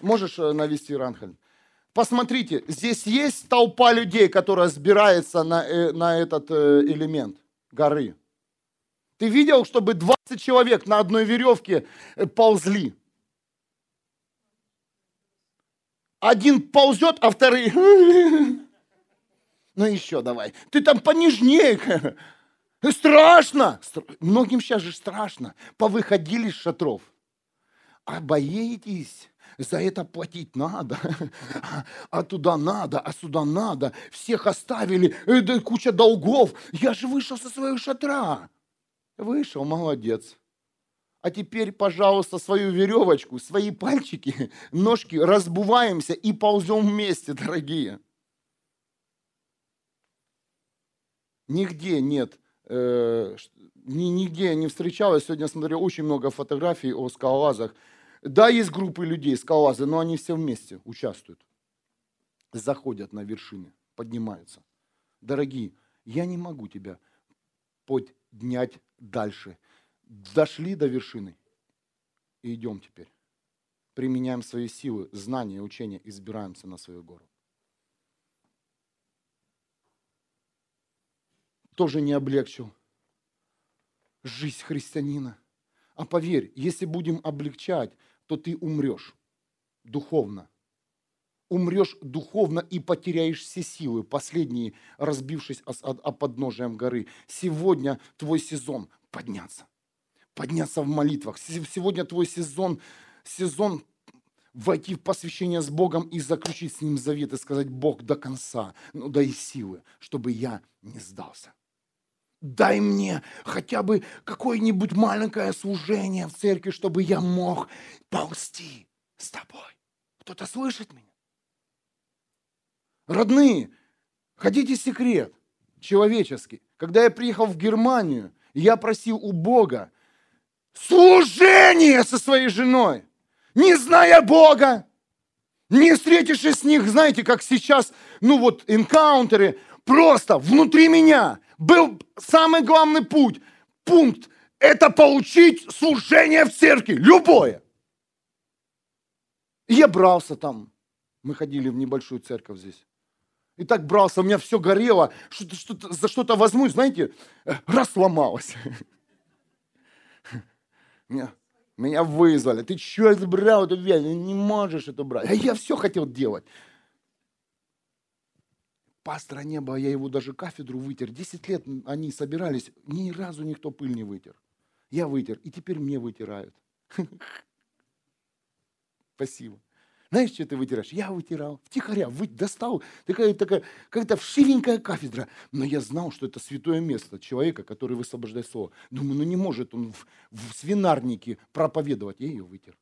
Можешь э, навести, Ранхель? Посмотрите, здесь есть толпа людей, которая сбирается на, э, на этот э, элемент горы. Ты видел, чтобы 20 человек на одной веревке ползли? Один ползет, а вторые... Ну еще давай. Ты там понежнее. Страшно. Многим сейчас же страшно. Повыходили из шатров. А боитесь? За это платить надо, а туда надо, а сюда надо. Всех оставили, это куча долгов. Я же вышел со своего шатра. Вышел, молодец. А теперь, пожалуйста, свою веревочку, свои пальчики, ножки разбуваемся и ползем вместе, дорогие. Нигде нет, э, нигде не встречалось. Сегодня смотрел очень много фотографий о скалолазах. Да, есть группы людей, скалолазы, но они все вместе участвуют. Заходят на вершины, поднимаются. Дорогие, я не могу тебя поднять дальше. Дошли до вершины и идем теперь. Применяем свои силы, знания, учения избираемся на свою гору. Тоже не облегчил жизнь христианина. А поверь, если будем облегчать, то ты умрешь духовно. Умрешь духовно и потеряешь все силы, последние, разбившись о, о подножием горы. Сегодня твой сезон подняться. Подняться в молитвах. Сегодня твой сезон, сезон войти в посвящение с Богом и заключить с Ним завет и сказать, Бог до конца, ну дай силы, чтобы я не сдался дай мне хотя бы какое-нибудь маленькое служение в церкви, чтобы я мог ползти с тобой. Кто-то слышит меня? Родные, хотите секрет человеческий? Когда я приехал в Германию, Я просил у Бога служение со своей женой, не зная Бога, не встретившись с них, знаете, как сейчас, ну вот, энкаунтеры, просто внутри меня был самый главный путь, пункт, это получить служение в церкви, любое. И я брался там. Мы ходили в небольшую церковь здесь. И так брался, у меня все горело, что-то, что-то, за что-то возьмусь, знаете, раз сломалось. Меня, меня вызвали. Ты что это брал эту вещь? Не можешь это брать. А я все хотел делать. Пастора не было, я его даже кафедру вытер. Десять лет они собирались, ни разу никто пыль не вытер. Я вытер, и теперь мне вытирают. Спасибо. Знаешь, что ты вытираешь? Я вытирал, втихаря, вы, достал, такая, такая, какая-то вшивенькая кафедра. Но я знал, что это святое место человека, который высвобождает слово. Думаю, ну не может он в, в свинарнике проповедовать. Я ее вытер.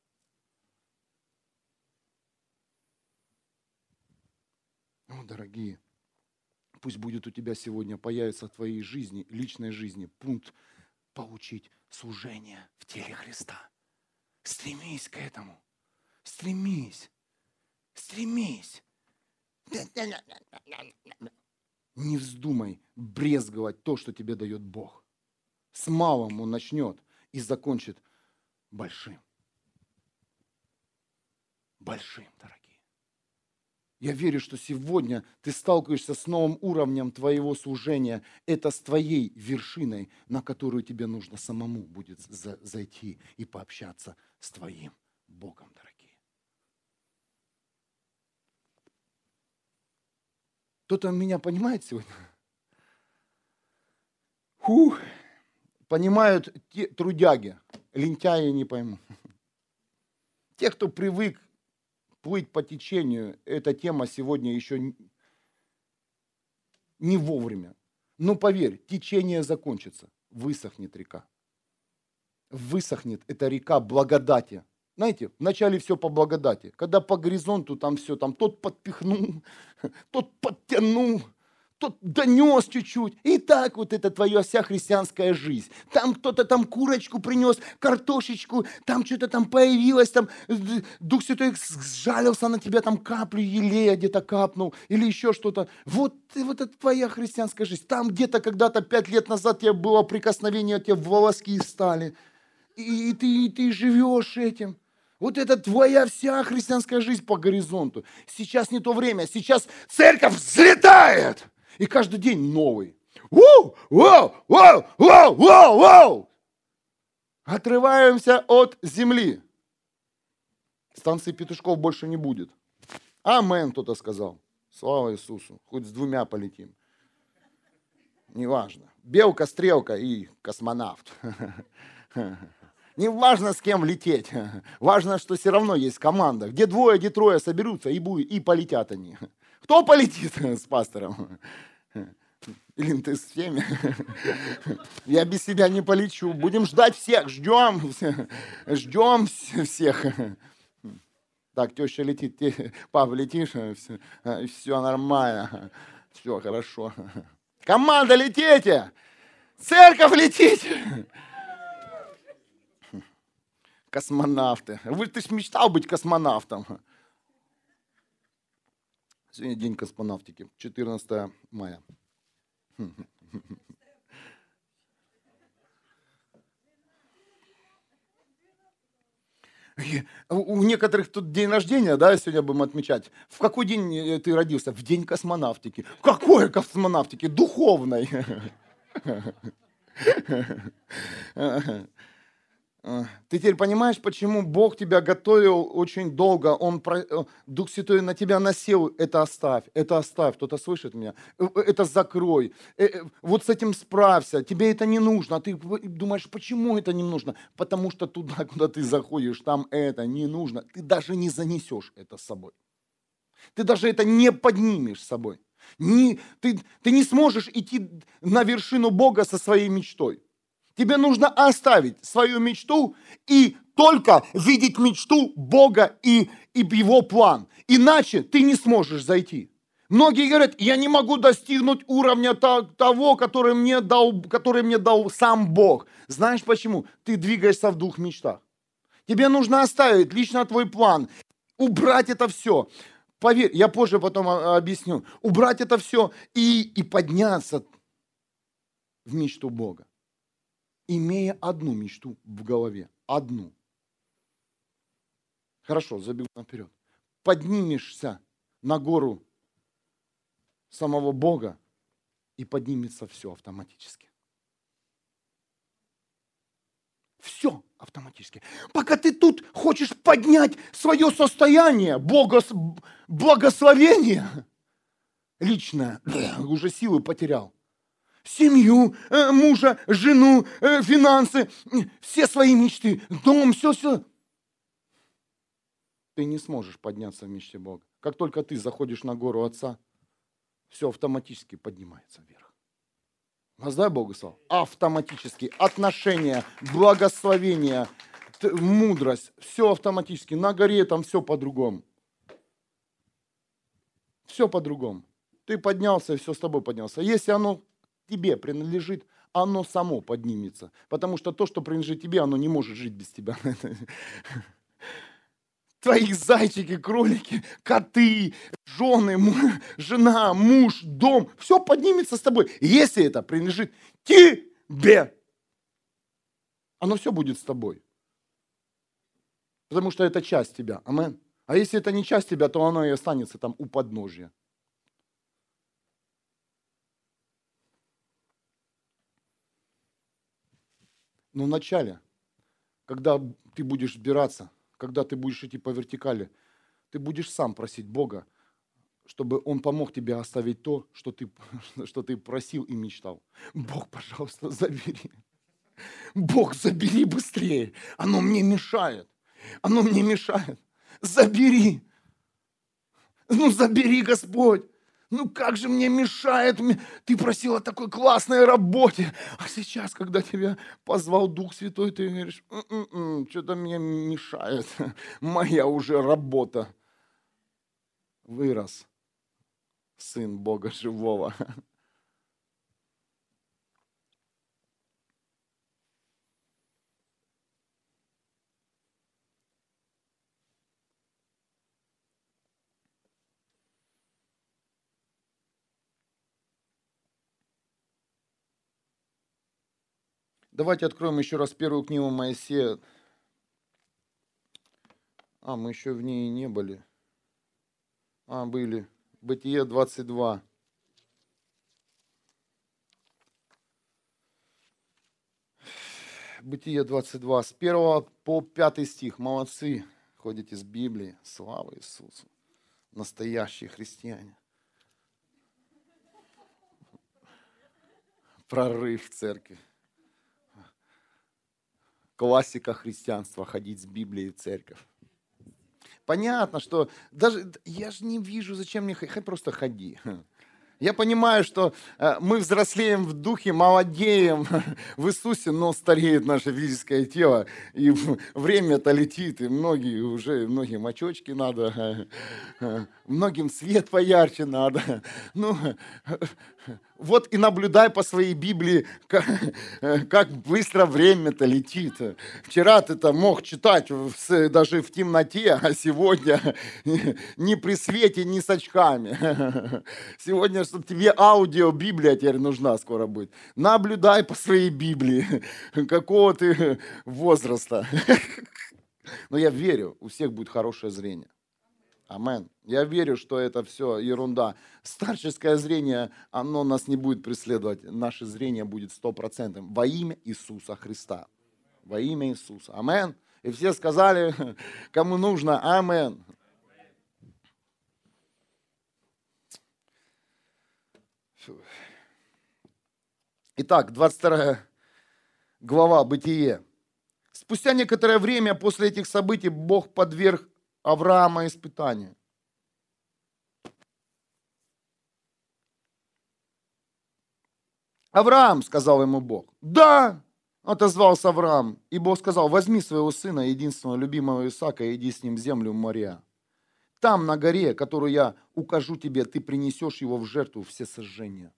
О, дорогие, пусть будет у тебя сегодня, появится в твоей жизни, личной жизни, пункт получить служение в теле Христа. Стремись к этому. Стремись. Стремись. Не вздумай брезговать то, что тебе дает Бог. С малым он начнет и закончит большим. Большим, дорогие. Я верю, что сегодня ты сталкиваешься с новым уровнем твоего служения. Это с твоей вершиной, на которую тебе нужно самому будет зайти и пообщаться с твоим Богом, дорогие. Кто-то меня понимает сегодня? Фух, понимают те трудяги, лентяи не пойму. Те, кто привык плыть по течению, эта тема сегодня еще не вовремя. Но поверь, течение закончится, высохнет река. Высохнет эта река благодати, знаете, вначале все по благодати. Когда по горизонту там все, там тот подпихнул, тот подтянул, тот донес чуть-чуть. И так вот это твоя вся христианская жизнь. Там кто-то там курочку принес, картошечку, там что-то там появилось, там Дух Святой сжалился на тебя, там каплю елея где-то капнул, или еще что-то. Вот, вот это твоя христианская жизнь. Там где-то когда-то пять лет назад тебе было прикосновение, тебе волоски стали. И ты, и ты живешь этим. Вот это твоя вся христианская жизнь по горизонту. Сейчас не то время, сейчас церковь взлетает. И каждый день новый. Воу, воу, воу, воу, воу, воу. Отрываемся от земли. Станции петушков больше не будет. Амен, кто-то сказал. Слава Иисусу. Хоть с двумя полетим. Неважно. Белка, стрелка и космонавт. Не важно, с кем лететь. Важно, что все равно есть команда. Где двое, где трое соберутся и, будет, и полетят они. Кто полетит с пастором? Или ты с всеми? Я без себя не полечу. Будем ждать всех. Ждем. Ждем всех. Так, теща летит. Папа, летишь? Все, все нормально. Все хорошо. Команда, летите! Церковь, летите! Космонавты. Вы, ты ж мечтал быть космонавтом. Сегодня день космонавтики, 14 мая. У некоторых тут день рождения, да, сегодня будем отмечать. В какой день э, ты родился? В день космонавтики. Какой космонавтики? Духовной. А, ты теперь понимаешь, почему Бог тебя готовил очень долго, Он, э, Дух Святой на тебя насел, это оставь, это оставь, кто-то слышит меня, э, э, это закрой, вот с этим справься, тебе это не нужно, а ты думаешь, почему это не нужно? Потому что туда, куда ты заходишь, там это не нужно, ты даже не занесешь это с собой, ты даже это не поднимешь с собой, не, ты, ты не сможешь идти на вершину Бога со своей мечтой. Тебе нужно оставить свою мечту и только видеть мечту Бога и, и его план. Иначе ты не сможешь зайти. Многие говорят, я не могу достигнуть уровня того, который мне дал, который мне дал сам Бог. Знаешь почему? Ты двигаешься в двух мечтах. Тебе нужно оставить лично твой план, убрать это все. Поверь, я позже потом а, объясню. Убрать это все и, и подняться в мечту Бога. Имея одну мечту в голове. Одну. Хорошо, забегу наперед. Поднимешься на гору самого Бога, и поднимется все автоматически. Все автоматически. Пока ты тут хочешь поднять свое состояние, Бога, благословение личное, уже силы потерял. Семью, э, мужа, жену, э, финансы, все свои мечты, дом, все, все. Ты не сможешь подняться в мечте Бога. Как только ты заходишь на гору Отца, все автоматически поднимается вверх. Воздай Богу славу. Автоматически. Отношения, благословение, мудрость. Все автоматически. На горе там все по-другому. Все по-другому. Ты поднялся, и все с тобой поднялся. Если оно тебе принадлежит, оно само поднимется. Потому что то, что принадлежит тебе, оно не может жить без тебя. твои зайчики, кролики, коты, жены, жена, муж, дом, все поднимется с тобой, если это принадлежит тебе. Оно все будет с тобой. Потому что это часть тебя. Амен. А если это не часть тебя, то оно и останется там у подножия. Но вначале, когда ты будешь сбираться – когда ты будешь идти по вертикали, ты будешь сам просить Бога, чтобы Он помог тебе оставить то, что ты, что ты просил и мечтал. Бог, пожалуйста, забери. Бог, забери быстрее. Оно мне мешает. Оно мне мешает. Забери. Ну, забери, Господь. Ну как же мне мешает, ты просил о такой классной работе, а сейчас, когда тебя позвал Дух Святой, ты говоришь, «М-м-м, что-то мне мешает, моя уже работа. Вырос Сын Бога Живого. Давайте откроем еще раз первую книгу Моисея. А, мы еще в ней не были. А, были. Бытие 22. Бытие 22, с 1 по 5 стих. Молодцы, ходите с Библии. Слава Иисусу. Настоящие христиане. Прорыв в церкви классика христианства ходить с Библией в церковь. Понятно, что даже я же не вижу, зачем мне ходить, просто ходи. Я понимаю, что э, мы взрослеем в духе, молодеем в Иисусе, но стареет наше физическое тело, и время-то летит, и многие уже, многим очочки надо, многим свет поярче надо. Ну, вот и наблюдай по своей Библии, как, как быстро время-то летит. Вчера ты -то мог читать даже в темноте, а сегодня не при свете, не с очками. Сегодня, чтобы тебе аудио Библия теперь нужна скоро будет. Наблюдай по своей Библии, какого ты возраста. Но я верю, у всех будет хорошее зрение. Амен. Я верю, что это все ерунда. Старческое зрение, оно нас не будет преследовать. Наше зрение будет стопроцентным. Во имя Иисуса Христа. Во имя Иисуса. Амен. И все сказали, кому нужно, амен. Итак, 22 глава Бытие. Спустя некоторое время после этих событий Бог подверг Авраама испытание. Авраам, сказал ему Бог. Да, отозвался Авраам. И Бог сказал, возьми своего сына, единственного любимого Исаака, и иди с ним в землю моря. Там, на горе, которую я укажу тебе, ты принесешь его в жертву все сожжения.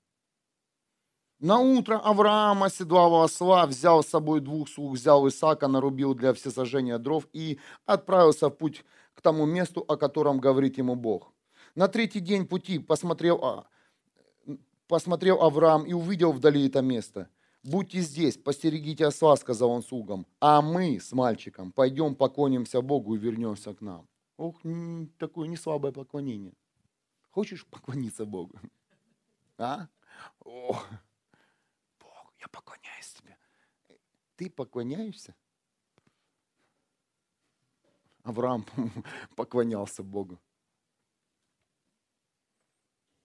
На утро Авраам оседлал осла, взял с собой двух слуг, взял Исаака, нарубил для всесожжения дров и отправился в путь к тому месту, о котором говорит ему Бог. На третий день пути посмотрел, а, посмотрел Авраам и увидел вдали это место. «Будьте здесь, постерегите осла», — сказал он слугам, «а мы с мальчиком пойдем поклонимся Богу и вернемся к нам». Ох, такое не слабое поклонение. Хочешь поклониться Богу? А? О, я поклоняюсь тебе. Ты поклоняешься? Авраам поклонялся Богу.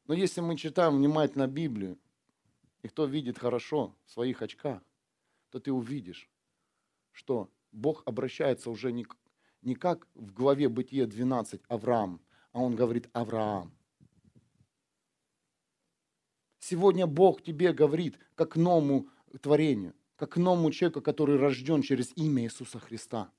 Но если мы читаем внимательно Библию, и кто видит хорошо в своих очках, то ты увидишь, что Бог обращается уже не, не как в главе Бытие 12 Авраам, а он говорит Авраам. Сегодня Бог тебе говорит, как к новому творению, как к новому человеку, который рожден через имя Иисуса Христа.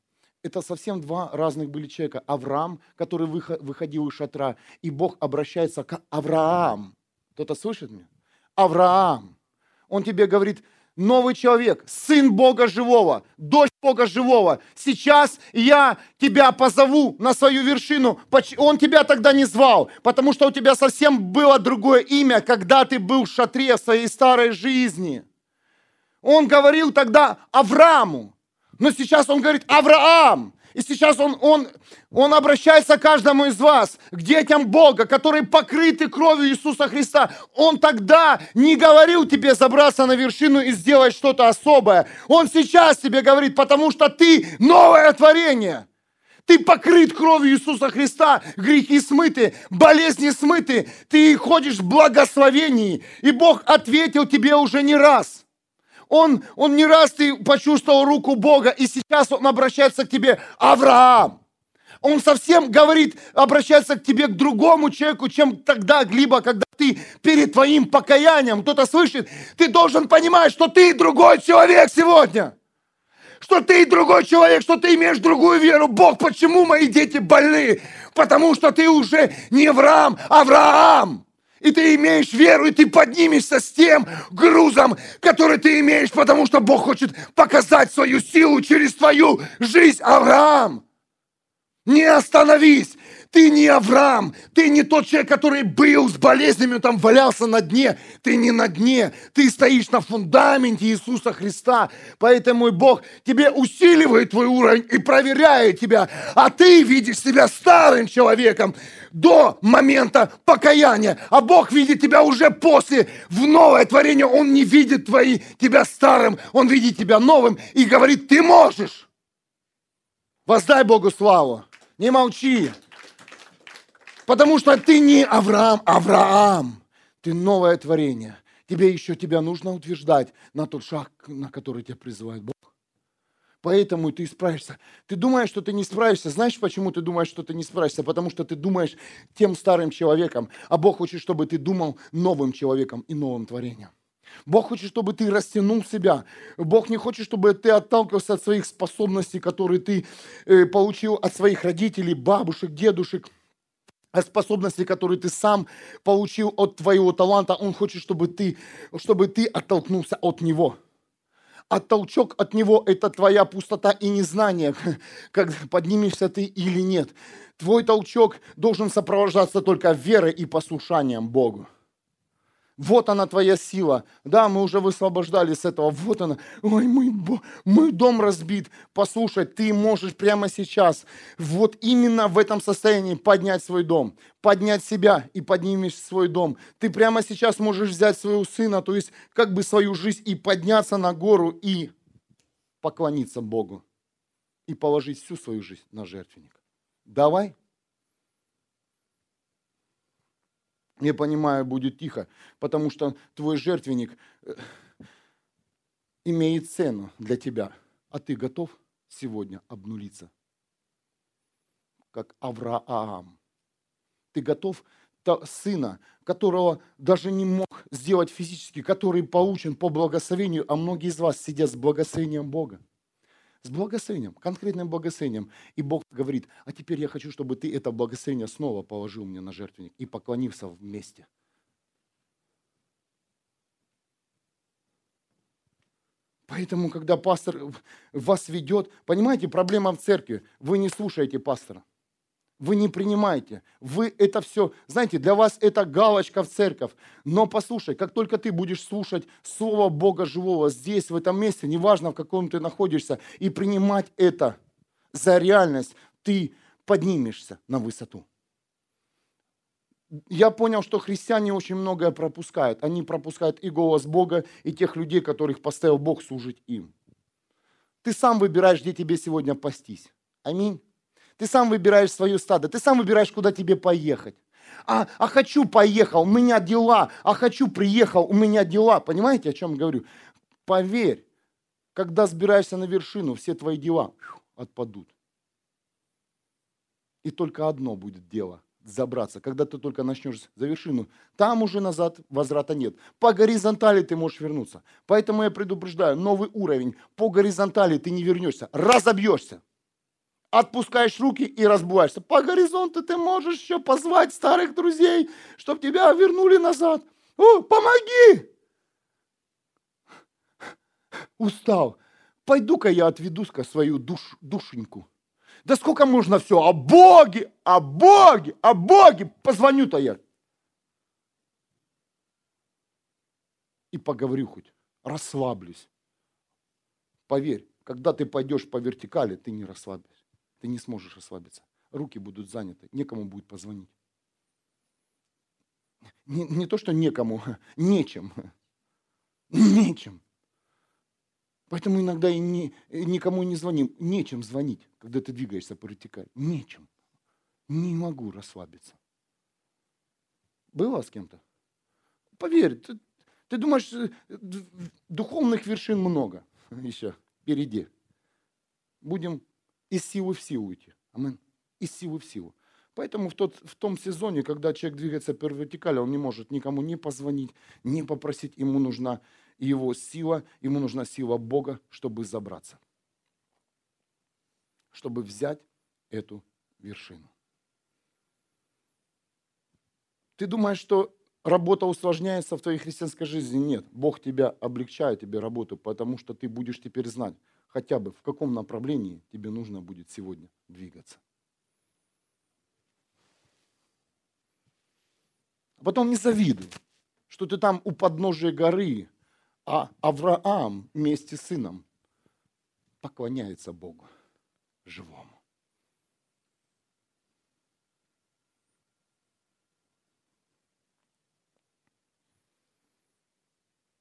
Это совсем два разных были человека. Авраам, который выходил из шатра, и Бог обращается к Авраам. Кто-то слышит меня? Авраам. Он тебе говорит, новый человек, сын Бога живого, дочь Бога живого. Сейчас я тебя позову на свою вершину. Он тебя тогда не звал, потому что у тебя совсем было другое имя, когда ты был в шатре своей старой жизни. Он говорил тогда Аврааму, но сейчас он говорит Авраам. И сейчас он, он, он обращается к каждому из вас, к детям Бога, которые покрыты кровью Иисуса Христа. Он тогда не говорил тебе забраться на вершину и сделать что-то особое. Он сейчас тебе говорит, потому что ты новое творение. Ты покрыт кровью Иисуса Христа, грехи смыты, болезни смыты, ты ходишь в благословении. И Бог ответил тебе уже не раз – он, он не раз ты почувствовал руку Бога, и сейчас он обращается к тебе, Авраам. Он совсем говорит, обращается к тебе, к другому человеку, чем тогда, либо когда ты перед твоим покаянием, кто-то слышит, ты должен понимать, что ты другой человек сегодня. Что ты другой человек, что ты имеешь другую веру. Бог, почему мои дети больны? Потому что ты уже не Авраам, Авраам. И ты имеешь веру, и ты поднимешься с тем грузом, который ты имеешь, потому что Бог хочет показать свою силу через твою жизнь, Авраам. Не остановись. Ты не Авраам, ты не тот человек, который был с болезнями, там валялся на дне. Ты не на дне, ты стоишь на фундаменте Иисуса Христа. Поэтому мой Бог тебе усиливает твой уровень и проверяет тебя. А ты видишь себя старым человеком до момента покаяния. А Бог видит тебя уже после, в новое творение. Он не видит твои, тебя старым, Он видит тебя новым и говорит, ты можешь. Воздай Богу славу. Не молчи. Потому что ты не Авраам, Авраам. Ты новое творение. Тебе еще тебя нужно утверждать на тот шаг, на который тебя призывает Бог. Поэтому ты справишься. Ты думаешь, что ты не справишься. Знаешь, почему ты думаешь, что ты не справишься? Потому что ты думаешь тем старым человеком. А Бог хочет, чтобы ты думал новым человеком и новым творением. Бог хочет, чтобы ты растянул себя. Бог не хочет, чтобы ты отталкивался от своих способностей, которые ты э, получил от своих родителей, бабушек, дедушек, от способностей, которые ты сам получил от твоего таланта. Он хочет, чтобы ты, чтобы ты оттолкнулся от него. А толчок от него – это твоя пустота и незнание, как поднимешься ты или нет. Твой толчок должен сопровождаться только верой и послушанием Богу. Вот она твоя сила. Да, мы уже высвобождали с этого. Вот она. Ой, мой, мой дом разбит. Послушай, ты можешь прямо сейчас, вот именно в этом состоянии поднять свой дом, поднять себя и поднимешь свой дом. Ты прямо сейчас можешь взять своего сына, то есть как бы свою жизнь и подняться на гору и поклониться Богу и положить всю свою жизнь на жертвенник. Давай. Я понимаю, будет тихо, потому что твой жертвенник э, имеет цену для тебя. А ты готов сегодня обнулиться? Как Авраам. Ты готов сына, которого даже не мог сделать физически, который получен по благословению, а многие из вас сидят с благословением Бога. С благословением, конкретным благословением. И Бог говорит, а теперь я хочу, чтобы ты это благословение снова положил мне на жертвенник и поклонился вместе. Поэтому, когда пастор вас ведет, понимаете, проблема в церкви. Вы не слушаете пастора. Вы не принимаете. Вы это все, знаете, для вас это галочка в церковь. Но послушай, как только ты будешь слушать Слово Бога Живого здесь, в этом месте, неважно, в каком ты находишься, и принимать это за реальность, ты поднимешься на высоту я понял, что христиане очень многое пропускают. Они пропускают и голос Бога, и тех людей, которых поставил Бог служить им. Ты сам выбираешь, где тебе сегодня пастись. Аминь. Ты сам выбираешь свое стадо, ты сам выбираешь, куда тебе поехать. А, а хочу поехал, у меня дела, а хочу приехал, у меня дела. Понимаете, о чем говорю? Поверь, когда сбираешься на вершину, все твои дела отпадут. И только одно будет дело – забраться, когда ты только начнешь за вершину, там уже назад возврата нет. По горизонтали ты можешь вернуться. Поэтому я предупреждаю, новый уровень, по горизонтали ты не вернешься, разобьешься. Отпускаешь руки и разбиваешься. По горизонту ты можешь еще позвать старых друзей, чтобы тебя вернули назад. О, помоги! Устал. Пойду-ка я отведу-ка свою душ, душеньку да сколько можно все? О Боге, о Боге, о Боге. Позвоню-то я. И поговорю хоть, расслаблюсь. Поверь, когда ты пойдешь по вертикали, ты не расслабишься. Ты не сможешь расслабиться. Руки будут заняты, некому будет позвонить. Не, не то, что некому, нечем. Нечем. Поэтому иногда и не, никому не звоним. Нечем звонить, когда ты двигаешься по вертикали. Нечем. Не могу расслабиться. Было с кем-то? Поверь, ты, ты думаешь, э, духовных вершин много еще впереди. Будем из силы в силу идти. Амин. Из силы в силу. Поэтому в, тот, в том сезоне, когда человек двигается по вертикали, он не может никому не позвонить, не попросить, ему нужна его сила, ему нужна сила Бога, чтобы забраться, чтобы взять эту вершину. Ты думаешь, что работа усложняется в твоей христианской жизни? Нет. Бог тебя облегчает тебе работу, потому что ты будешь теперь знать, хотя бы в каком направлении тебе нужно будет сегодня двигаться. А потом не завидуй, что ты там у подножия горы, а Авраам вместе с сыном поклоняется Богу живому.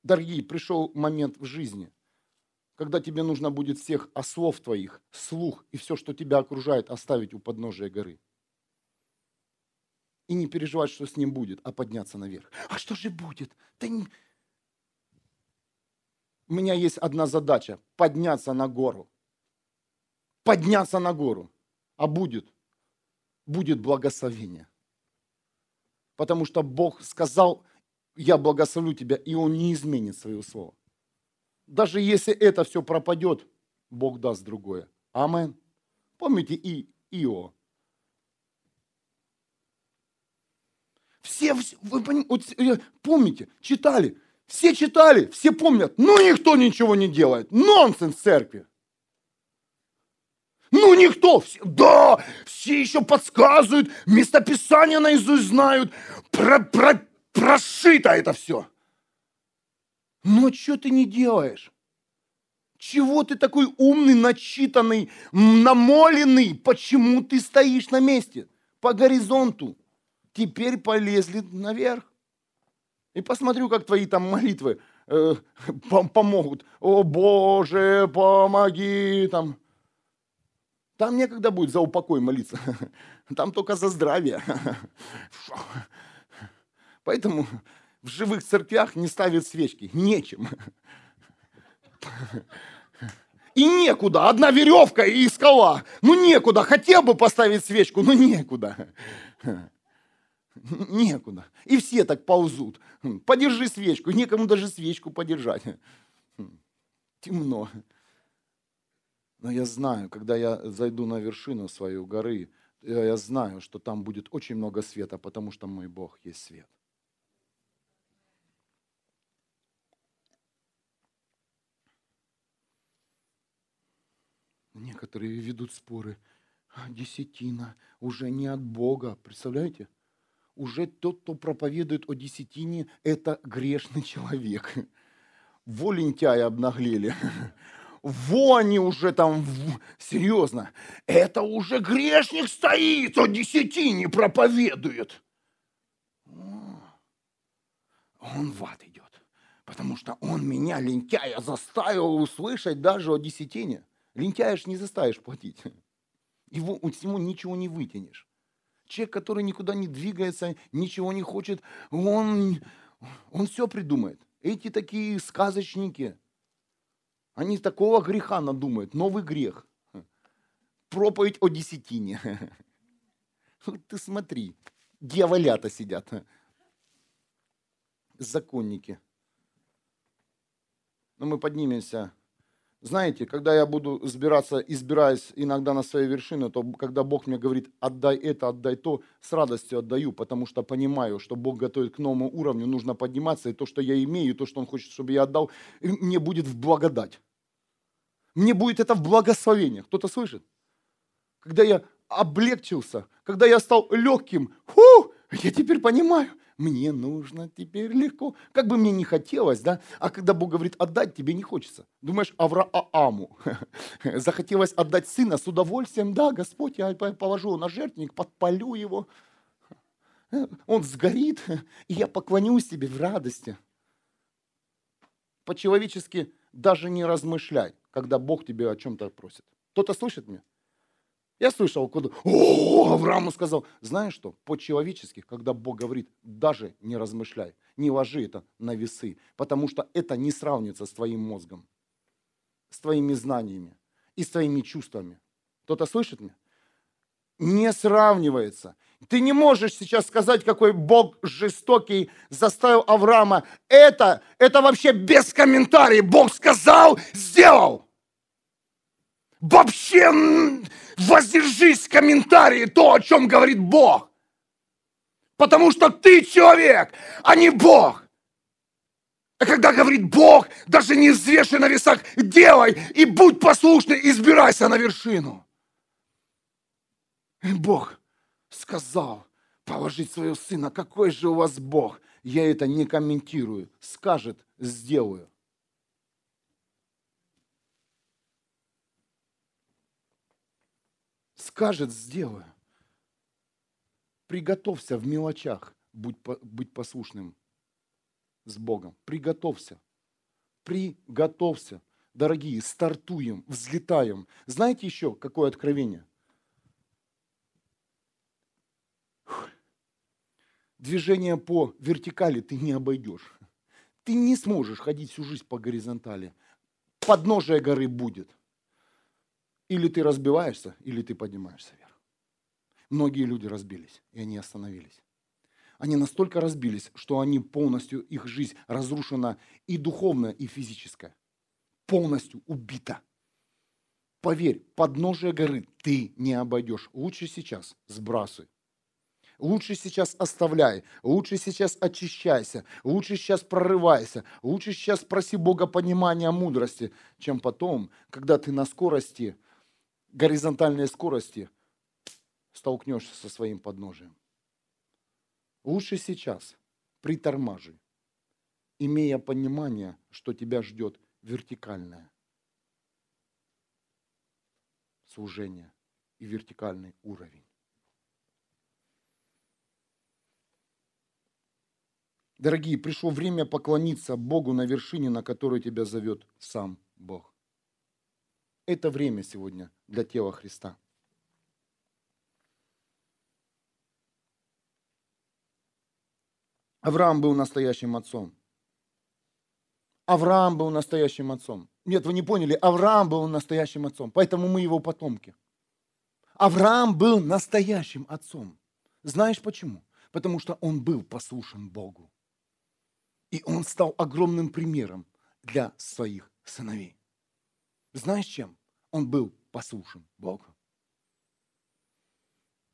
Дорогие, пришел момент в жизни, когда тебе нужно будет всех ослов твоих, слух и все, что тебя окружает, оставить у подножия горы. И не переживать, что с ним будет, а подняться наверх. А что же будет? Да не у меня есть одна задача – подняться на гору. Подняться на гору. А будет? Будет благословение. Потому что Бог сказал, я благословлю тебя, и Он не изменит свое слово. Даже если это все пропадет, Бог даст другое. Амен. Помните и Ио? Все, вы помните, читали, все читали, все помнят, но никто ничего не делает. Нонсенс в церкви. Ну, никто. Все, да, все еще подсказывают, местописания наизусть знают. Про, про, прошито это все. Но что ты не делаешь? Чего ты такой умный, начитанный, намоленный? Почему ты стоишь на месте? По горизонту. Теперь полезли наверх. И посмотрю, как твои там молитвы э, помогут. О Боже, помоги там. Там некогда будет за упокой молиться. Там только за здравие. Поэтому в живых церквях не ставят свечки. Нечем. И некуда. Одна веревка и скала. Ну некуда. Хотел бы поставить свечку, но некуда. Некуда. И все так ползут. Подержи свечку. Некому даже свечку подержать. Темно. Но я знаю, когда я зайду на вершину свою горы, я знаю, что там будет очень много света, потому что мой Бог есть свет. Некоторые ведут споры. А десятина уже не от Бога. Представляете? Уже тот, кто проповедует о десятине, это грешный человек. Во обнаглели. Во они уже там, серьезно, это уже грешник стоит, о десятине проповедует. Он в ад идет, потому что он меня, лентяя, заставил услышать даже о десятине. Лентяя ж не заставишь платить. Его, ему ничего не вытянешь. Человек, который никуда не двигается, ничего не хочет, он, он все придумает. Эти такие сказочники, они такого греха надумают, новый грех. Проповедь о десятине. Ты смотри, дьяволята сидят. Законники. Но мы поднимемся знаете, когда я буду избираться, избираясь иногда на свои вершины, то когда Бог мне говорит, отдай это, отдай то, с радостью отдаю, потому что понимаю, что Бог готовит к новому уровню, нужно подниматься, и то, что я имею, то, что Он хочет, чтобы я отдал, мне будет в благодать. Мне будет это в благословение. Кто-то слышит? Когда я облегчился, когда я стал легким, фу, я теперь понимаю, мне нужно теперь легко. Как бы мне не хотелось, да? А когда Бог говорит отдать, тебе не хочется. Думаешь, Аврааму захотелось отдать сына с удовольствием. Да, Господь, я положу его на жертвенник, подпалю его. Он сгорит, и я поклонюсь тебе в радости. По-человечески даже не размышляй, когда Бог тебе о чем-то просит. Кто-то слышит меня? Я слышал, куда, о, Аврааму сказал, знаешь что, по-человечески, когда Бог говорит, даже не размышляй, не ложи это на весы, потому что это не сравнится с твоим мозгом, с твоими знаниями и с твоими чувствами. Кто-то слышит меня? Не сравнивается. Ты не можешь сейчас сказать, какой Бог жестокий заставил Авраама. Это, это вообще без комментариев. Бог сказал, сделал. Вообще воздержись комментарии то, о чем говорит Бог. Потому что ты человек, а не Бог. А когда говорит Бог, даже не взвешивай на весах, делай и будь послушный, избирайся на вершину. И Бог сказал положить своего сына. Какой же у вас Бог? Я это не комментирую. Скажет, сделаю. Скажет, сделаю. Приготовься в мелочах будь, быть послушным с Богом. Приготовься. Приготовься. Дорогие, стартуем, взлетаем. Знаете еще, какое откровение? Движение по вертикали ты не обойдешь. Ты не сможешь ходить всю жизнь по горизонтали. Подножие горы будет. Или ты разбиваешься, или ты поднимаешься вверх. Многие люди разбились, и они остановились. Они настолько разбились, что они полностью, их жизнь разрушена и духовная, и физическая. Полностью убита. Поверь, подножие горы ты не обойдешь. Лучше сейчас сбрасывай. Лучше сейчас оставляй, лучше сейчас очищайся, лучше сейчас прорывайся, лучше сейчас проси Бога понимания, мудрости, чем потом, когда ты на скорости горизонтальной скорости столкнешься со своим подножием. Лучше сейчас притормажи, имея понимание, что тебя ждет вертикальное служение и вертикальный уровень. Дорогие, пришло время поклониться Богу на вершине, на которую тебя зовет сам Бог. Это время сегодня для тела Христа. Авраам был настоящим отцом. Авраам был настоящим отцом. Нет, вы не поняли, Авраам был настоящим отцом, поэтому мы его потомки. Авраам был настоящим отцом. Знаешь почему? Потому что он был послушен Богу. И он стал огромным примером для своих сыновей. Знаешь чем? он был послушен Богу.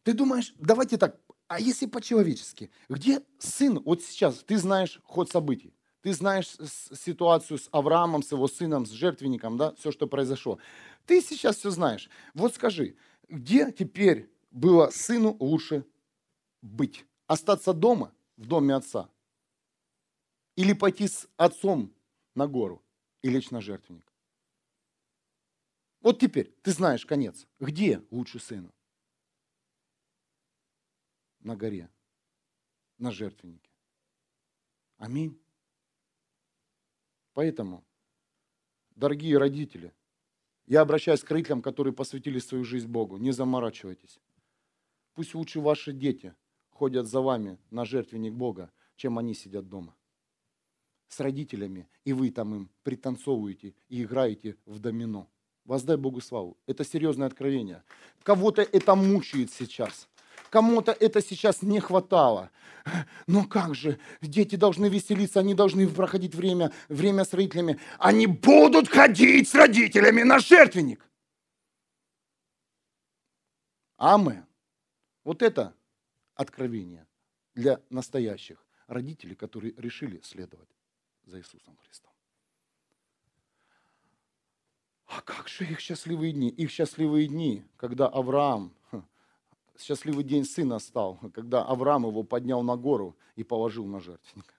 Ты думаешь, давайте так, а если по-человечески, где сын, вот сейчас, ты знаешь ход событий, ты знаешь ситуацию с Авраамом, с его сыном, с жертвенником, да, все, что произошло. Ты сейчас все знаешь. Вот скажи, где теперь было сыну лучше быть? Остаться дома, в доме отца? Или пойти с отцом на гору и лечь на жертвенник? Вот теперь ты знаешь конец. Где лучше сыну? На горе, на жертвеннике. Аминь. Поэтому, дорогие родители, я обращаюсь к родителям, которые посвятили свою жизнь Богу. Не заморачивайтесь. Пусть лучше ваши дети ходят за вами на жертвенник Бога, чем они сидят дома с родителями, и вы там им пританцовываете и играете в домино. Воздай Богу славу. Это серьезное откровение. Кого-то это мучает сейчас. Кому-то это сейчас не хватало. Но как же, дети должны веселиться, они должны проходить время, время с родителями. Они будут ходить с родителями на жертвенник. Амен. Вот это откровение для настоящих родителей, которые решили следовать за Иисусом Христом. А как же их счастливые дни? Их счастливые дни, когда Авраам, счастливый день сына стал, когда Авраам его поднял на гору и положил на жертвенник.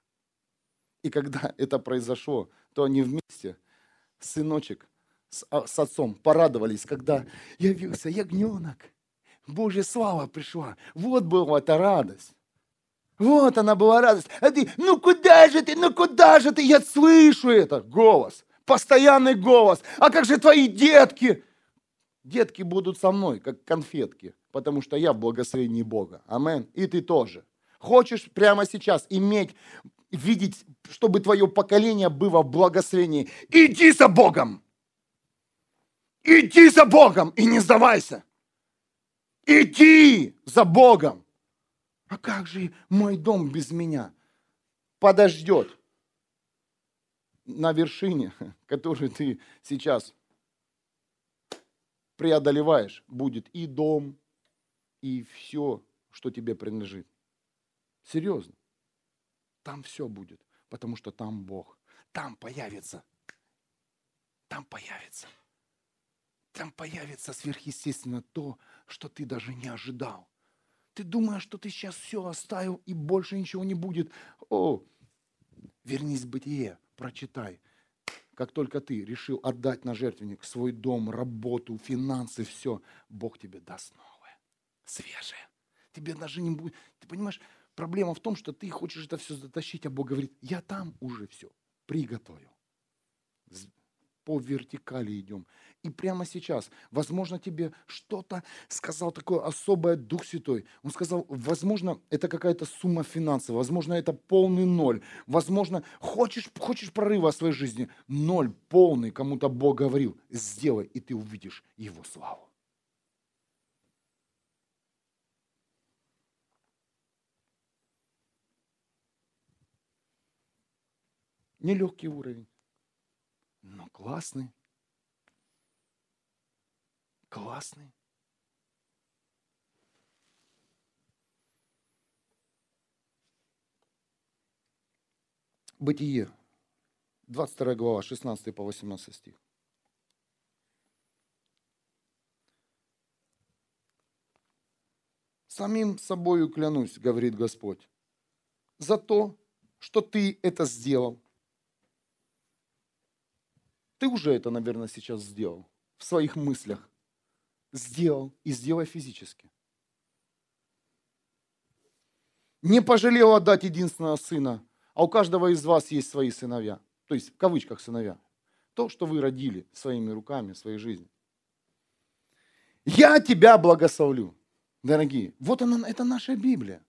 И когда это произошло, то они вместе, сыночек с, а, с отцом, порадовались, когда явился ягненок. Божья слава пришла. Вот была эта радость. Вот она была радость. А ты, ну куда же ты, ну куда же ты? Я слышу это. Голос постоянный голос. А как же твои детки? Детки будут со мной, как конфетки, потому что я в благословении Бога. Амен. И ты тоже. Хочешь прямо сейчас иметь, видеть, чтобы твое поколение было в благословении? Иди за Богом! Иди за Богом и не сдавайся! Иди за Богом! А как же мой дом без меня? Подождет на вершине, которую ты сейчас преодолеваешь, будет и дом, и все, что тебе принадлежит. Серьезно. Там все будет, потому что там Бог. Там появится. Там появится. Там появится сверхъестественно то, что ты даже не ожидал. Ты думаешь, что ты сейчас все оставил и больше ничего не будет. О, вернись в бытие прочитай. Как только ты решил отдать на жертвенник свой дом, работу, финансы, все, Бог тебе даст новое, свежее. Тебе даже не будет... Ты понимаешь, проблема в том, что ты хочешь это все затащить, а Бог говорит, я там уже все приготовил по вертикали идем. И прямо сейчас, возможно, тебе что-то сказал такое особое Дух Святой. Он сказал, возможно, это какая-то сумма финансов, возможно, это полный ноль. Возможно, хочешь, хочешь прорыва в своей жизни, ноль полный, кому-то Бог говорил, сделай, и ты увидишь Его славу. Нелегкий уровень но классный. Классный. Бытие, 22 глава, 16 по 18 стих. Самим собою клянусь, говорит Господь, за то, что ты это сделал, ты уже это, наверное, сейчас сделал в своих мыслях. Сделал и сделай физически. Не пожалел отдать единственного сына, а у каждого из вас есть свои сыновья. То есть в кавычках сыновья. То, что вы родили своими руками своей жизни. Я тебя благословлю, дорогие. Вот она, это наша Библия.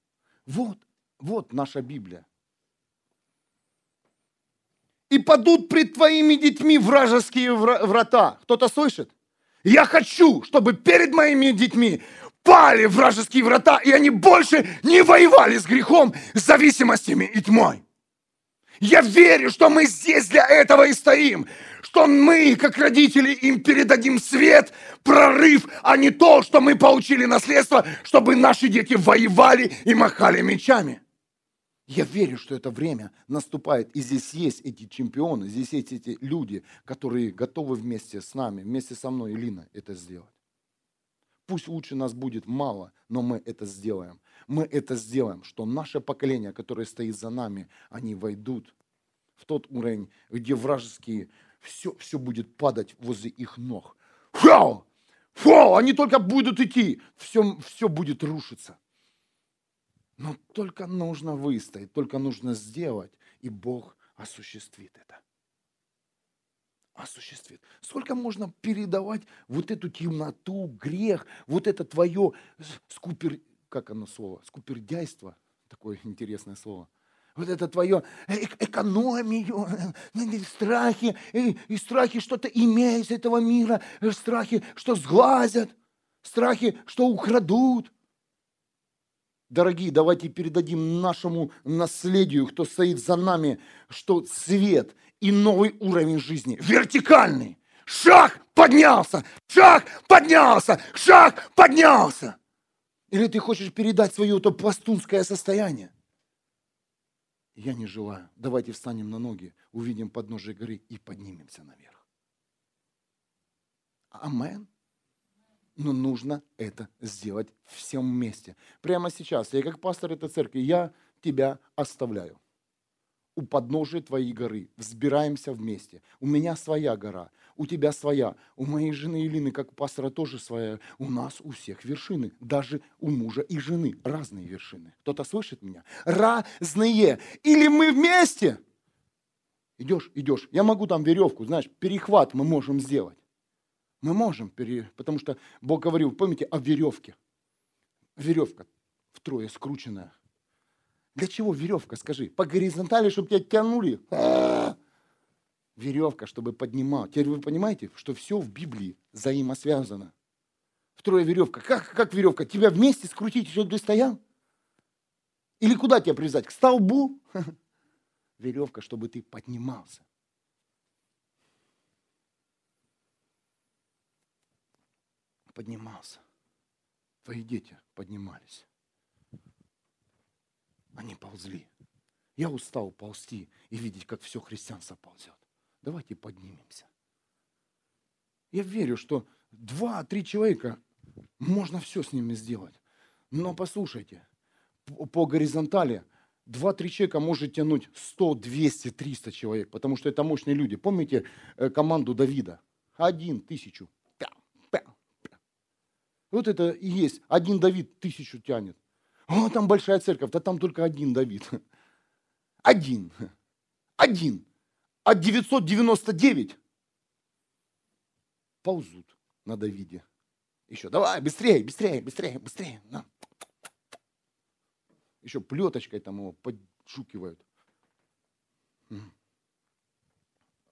Вот, вот наша Библия и падут пред твоими детьми вражеские врата. Кто-то слышит? Я хочу, чтобы перед моими детьми пали вражеские врата, и они больше не воевали с грехом, с зависимостями и тьмой. Я верю, что мы здесь для этого и стоим. Что мы, как родители, им передадим свет, прорыв, а не то, что мы получили наследство, чтобы наши дети воевали и махали мечами. Я верю, что это время наступает, и здесь есть эти чемпионы, здесь есть эти люди, которые готовы вместе с нами, вместе со мной, Илина, это сделать. Пусть лучше нас будет мало, но мы это сделаем. Мы это сделаем, что наше поколение, которое стоит за нами, они войдут в тот уровень, где вражеские, все, все будет падать возле их ног. Фу! Фу! Они только будут идти, все, все будет рушиться. Но только нужно выстоять, только нужно сделать, и Бог осуществит это. Осуществит. Сколько можно передавать вот эту темноту, грех, вот это твое скупер, как оно слово, скупердяйство, такое интересное слово. Вот это твое экономию, страхи, и, и страхи что-то иметь из этого мира, страхи, что сглазят, страхи, что украдут, Дорогие, давайте передадим нашему наследию, кто стоит за нами, что свет и новый уровень жизни, вертикальный. Шаг поднялся, шаг поднялся, шаг поднялся. Или ты хочешь передать свое то пластунское состояние? Я не желаю. Давайте встанем на ноги, увидим подножие горы и поднимемся наверх. Амен но нужно это сделать всем вместе. Прямо сейчас, я как пастор этой церкви, я тебя оставляю. У подножия твоей горы взбираемся вместе. У меня своя гора, у тебя своя. У моей жены Илины, как у пастора, тоже своя. У нас у всех вершины. Даже у мужа и жены разные вершины. Кто-то слышит меня? Разные. Или мы вместе. Идешь, идешь. Я могу там веревку, знаешь, перехват мы можем сделать. Мы можем, потому что Бог говорил, помните, о веревке. Веревка втрое скрученная. Для чего веревка, скажи? По горизонтали, чтобы тебя тянули? А-а-а! Веревка, чтобы поднимать. Теперь вы понимаете, что все в Библии взаимосвязано. Втрое веревка. Как, как веревка? Тебя вместе скрутить, чтобы ты стоял? Или куда тебя привязать? К столбу? Веревка, чтобы ты поднимался. Поднимался. Твои дети поднимались. Они ползли. Я устал ползти и видеть, как все христианство ползет. Давайте поднимемся. Я верю, что два-три человека, можно все с ними сделать. Но послушайте, по горизонтали два-три человека может тянуть 100, 200, 300 человек, потому что это мощные люди. Помните э, команду Давида? Один, тысячу. Вот это и есть. Один Давид тысячу тянет. О, там большая церковь, да там только один Давид. Один. Один. А 999 ползут на Давиде. Еще, давай, быстрее, быстрее, быстрее, быстрее. На. Еще плеточкой там его поджукивают.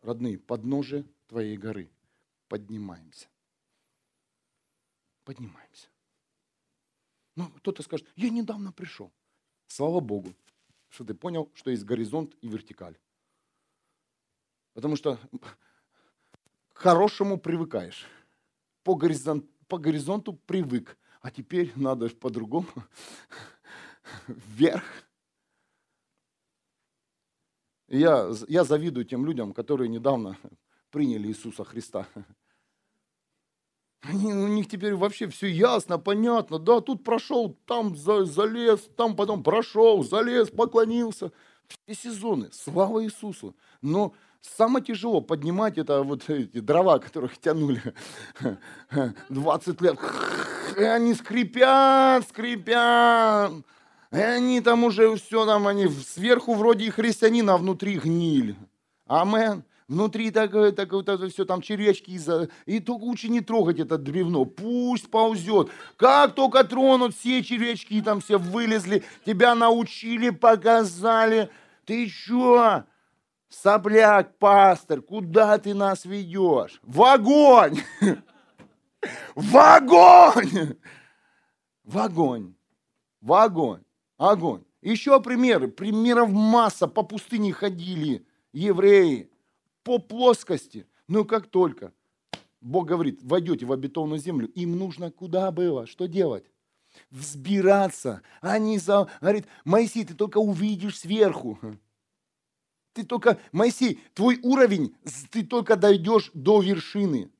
Родные, подножие твоей горы. Поднимаемся поднимаемся. Ну, кто-то скажет, я недавно пришел. Слава Богу, что ты понял, что есть горизонт и вертикаль. Потому что к хорошему привыкаешь. По, горизонт, по горизонту привык. А теперь надо по-другому. Вверх. Я, я завидую тем людям, которые недавно приняли Иисуса Христа. Они, у них теперь вообще все ясно, понятно. Да, тут прошел, там за, залез, там потом прошел, залез, поклонился. Все сезоны. Слава Иисусу. Но самое тяжело поднимать это вот эти дрова, которых тянули 20 лет. И они скрипят, скрипят. И они там уже все там, они сверху вроде и христианин, а внутри гниль. Амен. Внутри такое, такое, такое все, там червячки. из-за И только лучше не трогать это бревно. Пусть ползет. Как только тронут, все червячки там все вылезли. Тебя научили, показали. Ты что? Сопляк, пастор, куда ты нас ведешь? В огонь! В огонь! В огонь! В огонь! Огонь! Еще примеры. Примеров масса. По пустыне ходили евреи. По плоскости. Но как только Бог говорит, войдете в обетованную землю, им нужно куда было? Что делать? Взбираться. Они за... Говорит, Моисей, ты только увидишь сверху. Ты только, Моисей, твой уровень, ты только дойдешь до вершины.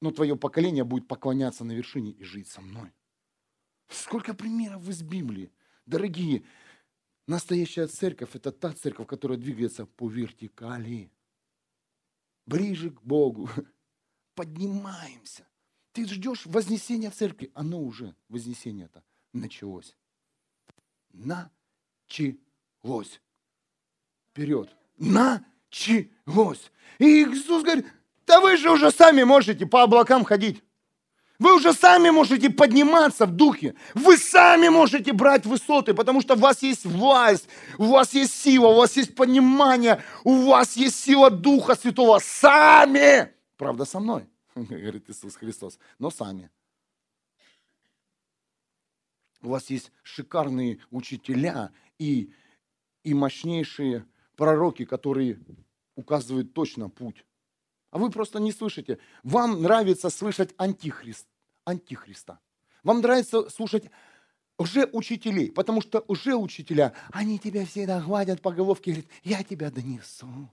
Но твое поколение будет поклоняться на вершине и жить со мной. Сколько примеров из Библии. Дорогие, настоящая церковь – это та церковь, которая двигается по вертикали. Ближе к Богу. Поднимаемся. Ты ждешь вознесения в церкви. Оно уже, вознесение это началось. Началось. Вперед. Началось. И Иисус говорит, да вы же уже сами можете по облакам ходить. Вы уже сами можете подниматься в духе. Вы сами можете брать высоты, потому что у вас есть власть, у вас есть сила, у вас есть понимание, у вас есть сила Духа Святого. Сами! Правда, со мной, говорит Иисус Христос, но сами. У вас есть шикарные учителя и, и мощнейшие пророки, которые указывают точно путь а вы просто не слышите. Вам нравится слышать антихрист, антихриста. Вам нравится слушать уже учителей, потому что уже учителя, они тебя всегда гладят по головке и говорят, я тебя донесу,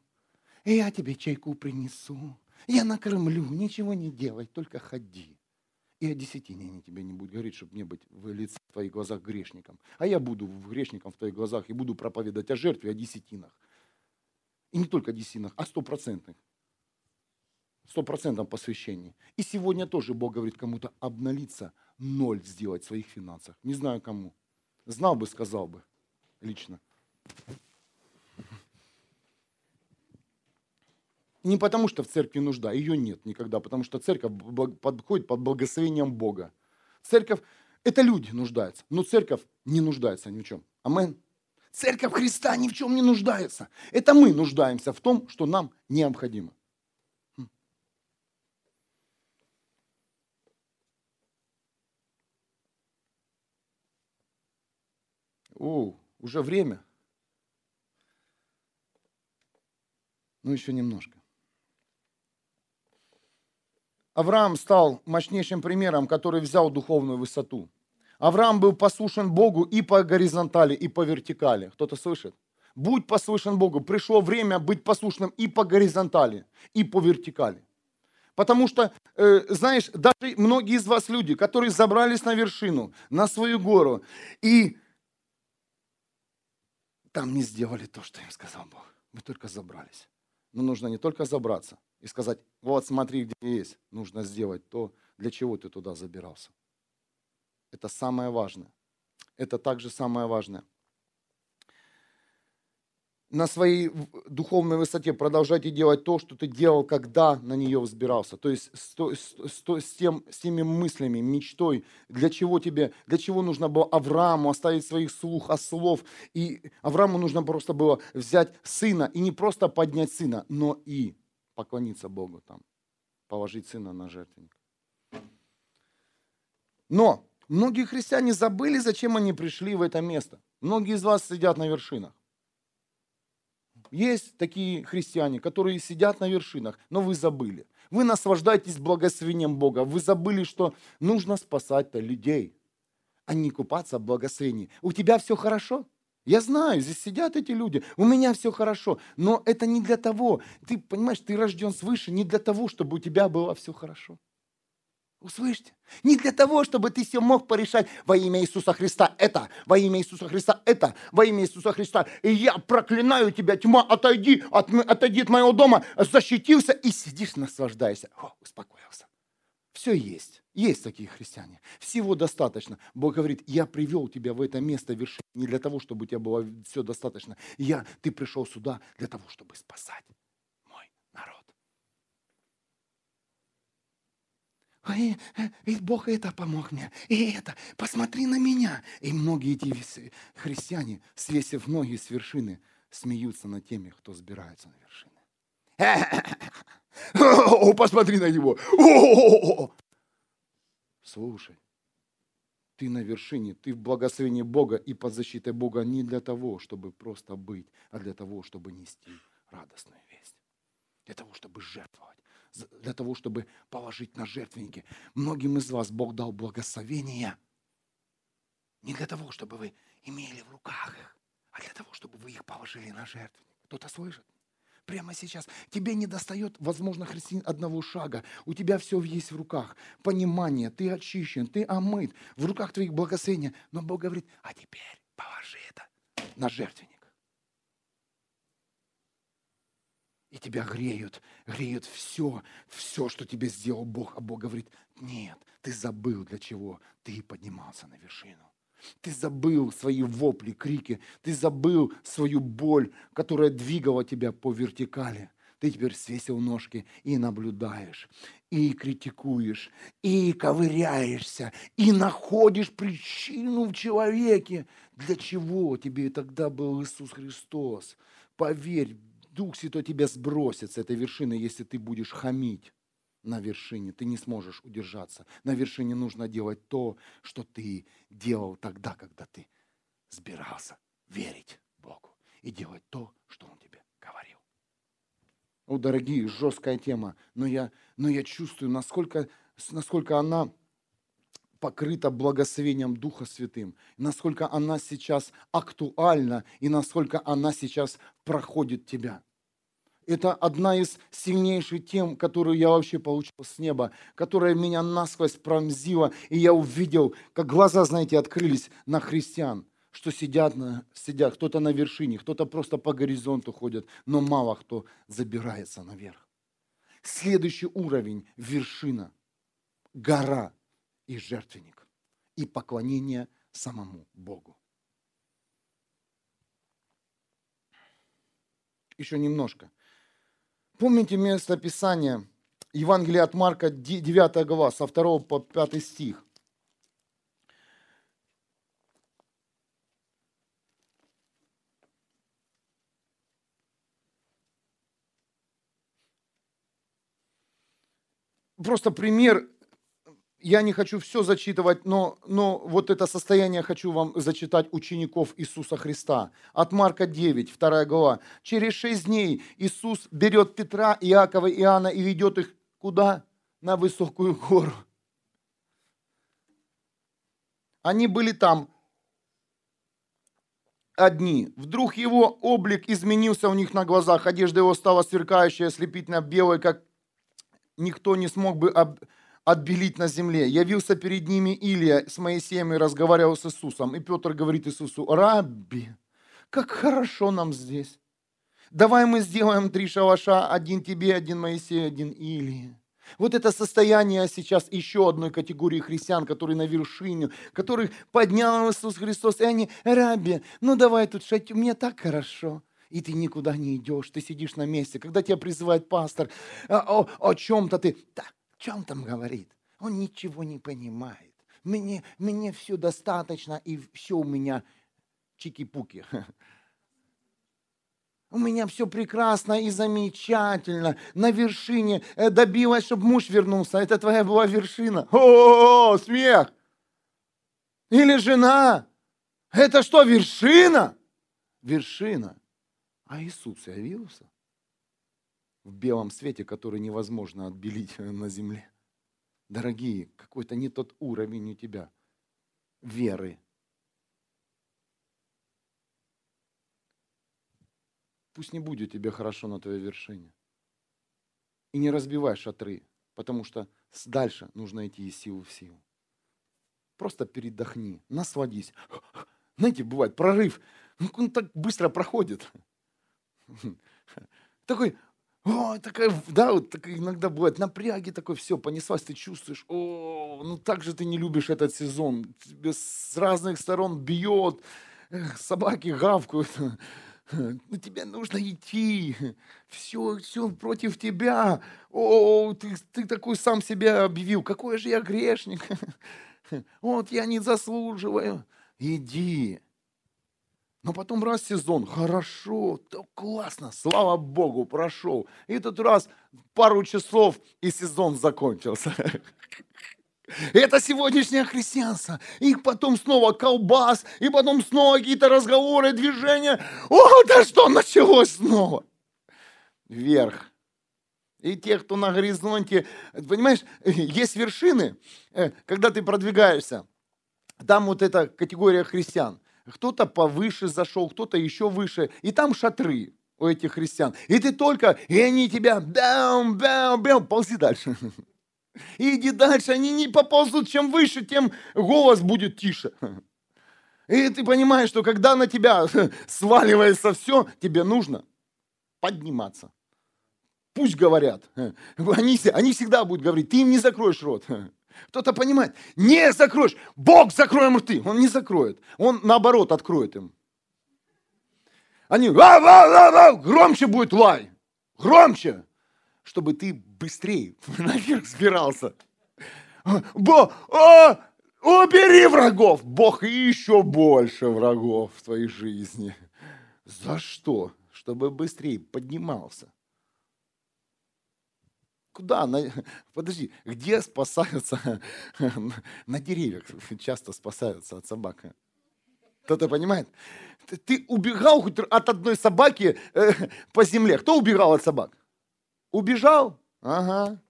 я тебе чайку принесу, я накормлю, ничего не делай, только ходи. И о десятине они тебе не будут говорить, чтобы не быть в лице в твоих глазах грешником. А я буду грешником в твоих глазах и буду проповедовать о жертве, о десятинах. И не только о десятинах, а стопроцентных стопроцентном посвящении. И сегодня тоже Бог говорит кому-то обналиться, ноль сделать в своих финансах. Не знаю кому. Знал бы, сказал бы лично. Не потому, что в церкви нужда, ее нет никогда, потому что церковь подходит под благословением Бога. Церковь – это люди нуждаются, но церковь не нуждается ни в чем. Амен. Церковь Христа ни в чем не нуждается. Это мы нуждаемся в том, что нам необходимо. О, уже время. Ну, еще немножко. Авраам стал мощнейшим примером, который взял духовную высоту. Авраам был послушен Богу и по горизонтали, и по вертикали. Кто-то слышит? Будь послушен Богу. Пришло время быть послушным и по горизонтали, и по вертикали. Потому что, э, знаешь, даже многие из вас люди, которые забрались на вершину, на свою гору, и там не сделали то, что им сказал Бог. Мы только забрались. Но нужно не только забраться и сказать, вот смотри, где есть. Нужно сделать то, для чего ты туда забирался. Это самое важное. Это также самое важное на своей духовной высоте продолжайте делать то, что ты делал, когда на нее взбирался. То есть с, с, с, тем, с теми мыслями, мечтой, для чего тебе, для чего нужно было Аврааму оставить своих слух ослов. И Аврааму нужно просто было взять сына, и не просто поднять сына, но и поклониться Богу там, положить сына на жертвенник. Но многие христиане забыли, зачем они пришли в это место. Многие из вас сидят на вершинах. Есть такие христиане, которые сидят на вершинах, но вы забыли. Вы наслаждаетесь благословением Бога. Вы забыли, что нужно спасать людей, а не купаться в благословении. У тебя все хорошо? Я знаю, здесь сидят эти люди, у меня все хорошо, но это не для того. Ты понимаешь, ты рожден свыше не для того, чтобы у тебя было все хорошо. Услышьте? Не для того, чтобы ты все мог порешать во имя Иисуса Христа это, во имя Иисуса Христа это, во имя Иисуса Христа. И я проклинаю тебя, тьма, отойди, от, отойди от моего дома, защитился и сидишь, наслаждаешься. О, успокоился. Все есть. Есть такие христиане. Всего достаточно. Бог говорит, я привел тебя в это место вершины не для того, чтобы у тебя было все достаточно. Я, ты пришел сюда для того, чтобы спасать. И, и Бог это помог мне, и это, посмотри на меня. И многие эти христиане, свесив ноги с вершины, смеются над теми, кто сбирается на вершины. Посмотри на него. Слушай, Ты на вершине, ты в благословении Бога и под защитой Бога не для того, чтобы просто быть, а для того, чтобы нести радостную весть. Для того, чтобы жертвовать, для того, чтобы положить на жертвенники. Многим из вас Бог дал благословение не для того, чтобы вы имели в руках их, а для того, чтобы вы их положили на жертвенник. Кто-то слышит? Прямо сейчас. Тебе не достает, возможно, христиан одного шага. У тебя все есть в руках. Понимание, ты очищен, ты омыт. В руках твоих благословения. Но Бог говорит, а теперь положи это на жертвенник. И тебя греют, греют все, все, что тебе сделал Бог. А Бог говорит, нет, ты забыл, для чего ты поднимался на вершину. Ты забыл свои вопли, крики. Ты забыл свою боль, которая двигала тебя по вертикали. Ты теперь свесил ножки и наблюдаешь, и критикуешь, и ковыряешься, и находишь причину в человеке. Для чего тебе тогда был Иисус Христос? Поверь, Дух Святой тебя сбросит с этой вершины, если ты будешь хамить на вершине. Ты не сможешь удержаться. На вершине нужно делать то, что ты делал тогда, когда ты сбирался верить Богу и делать то, что Он тебе говорил. О, дорогие, жесткая тема, но я, но я чувствую, насколько, насколько она покрыта благословением Духа Святым, насколько она сейчас актуальна и насколько она сейчас проходит тебя. Это одна из сильнейших тем, которую я вообще получил с неба, которая меня насквозь пронзила, и я увидел, как глаза, знаете, открылись на христиан, что сидят, на, сидят кто-то на вершине, кто-то просто по горизонту ходит, но мало кто забирается наверх. Следующий уровень – вершина, гора и жертвенник, и поклонение самому Богу. Еще немножко – Помните место Писания, Евангелие от Марка, 9 глава, со 2 по 5 стих. Просто пример я не хочу все зачитывать, но, но вот это состояние хочу вам зачитать учеников Иисуса Христа. От Марка 9, 2 глава. Через шесть дней Иисус берет Петра, Иакова и Иоанна и ведет их куда? На высокую гору. Они были там одни. Вдруг его облик изменился у них на глазах. Одежда его стала сверкающая, ослепительно белой, как никто не смог бы об отбелить на земле. Явился перед ними Илия с Моисеем и разговаривал с Иисусом. И Петр говорит Иисусу, «Рабби, как хорошо нам здесь. Давай мы сделаем три шалаша, один тебе, один Моисею, один Илии». Вот это состояние сейчас еще одной категории христиан, которые на вершине, которых поднял Иисус Христос, и они, Рабби, ну давай тут шать, мне так хорошо и ты никуда не идешь, ты сидишь на месте. Когда тебя призывает пастор о, о, о чем-то, ты, так, чем там говорит? Он ничего не понимает. Мне, мне все достаточно, и все у меня чики-пуки. У меня все прекрасно и замечательно. На вершине э, добилась, чтобы муж вернулся. Это твоя была вершина. О, смех! Или жена. Это что, вершина? Вершина. А Иисус явился в белом свете, который невозможно отбелить на земле. Дорогие, какой-то не тот уровень у тебя веры. Пусть не будет тебе хорошо на твоей вершине. И не разбивай шатры, потому что дальше нужно идти из силы в силу. Просто передохни, насладись. Знаете, бывает прорыв, ну, он так быстро проходит. Такой, о, такая, да, вот такая иногда бывает напряги такой, все, понеслась, ты чувствуешь, о, ну так же ты не любишь этот сезон, тебе с разных сторон бьет, собаки гавкают, ну тебе нужно идти, все, все против тебя, о, ты, ты такой сам себя объявил, какой же я грешник, вот я не заслуживаю, иди, но потом раз сезон, хорошо, то классно, слава богу, прошел. И этот раз пару часов, и сезон закончился. Это сегодняшнее христианство. И потом снова колбас, и потом снова какие-то разговоры, движения. О, да что началось снова? Вверх. И те, кто на горизонте, понимаешь, есть вершины, э, когда ты продвигаешься. Там вот эта категория христиан. Кто-то повыше зашел, кто-то еще выше. И там шатры у этих христиан. И ты только, и они тебя, бэм, бэм, бэм, ползи дальше. Иди дальше, они не поползут, чем выше, тем голос будет тише. И ты понимаешь, что когда на тебя сваливается все, тебе нужно подниматься. Пусть говорят. Они, они всегда будут говорить, ты им не закроешь рот. Кто-то понимает, не закроешь, Бог закроет им рты. Он не закроет, он наоборот откроет им. Они, ва -ва -ва -ва, громче будет лай, громче, чтобы ты быстрее наверх сбирался. Бо, о, убери врагов, Бог еще больше врагов в твоей жизни. За что? Чтобы быстрее поднимался. Куда? На... Подожди, где спасаются? На деревьях часто спасаются от собак. Кто-то понимает? Ты убегал хоть от одной собаки э, по земле. Кто убегал от собак? Убежал? Ага.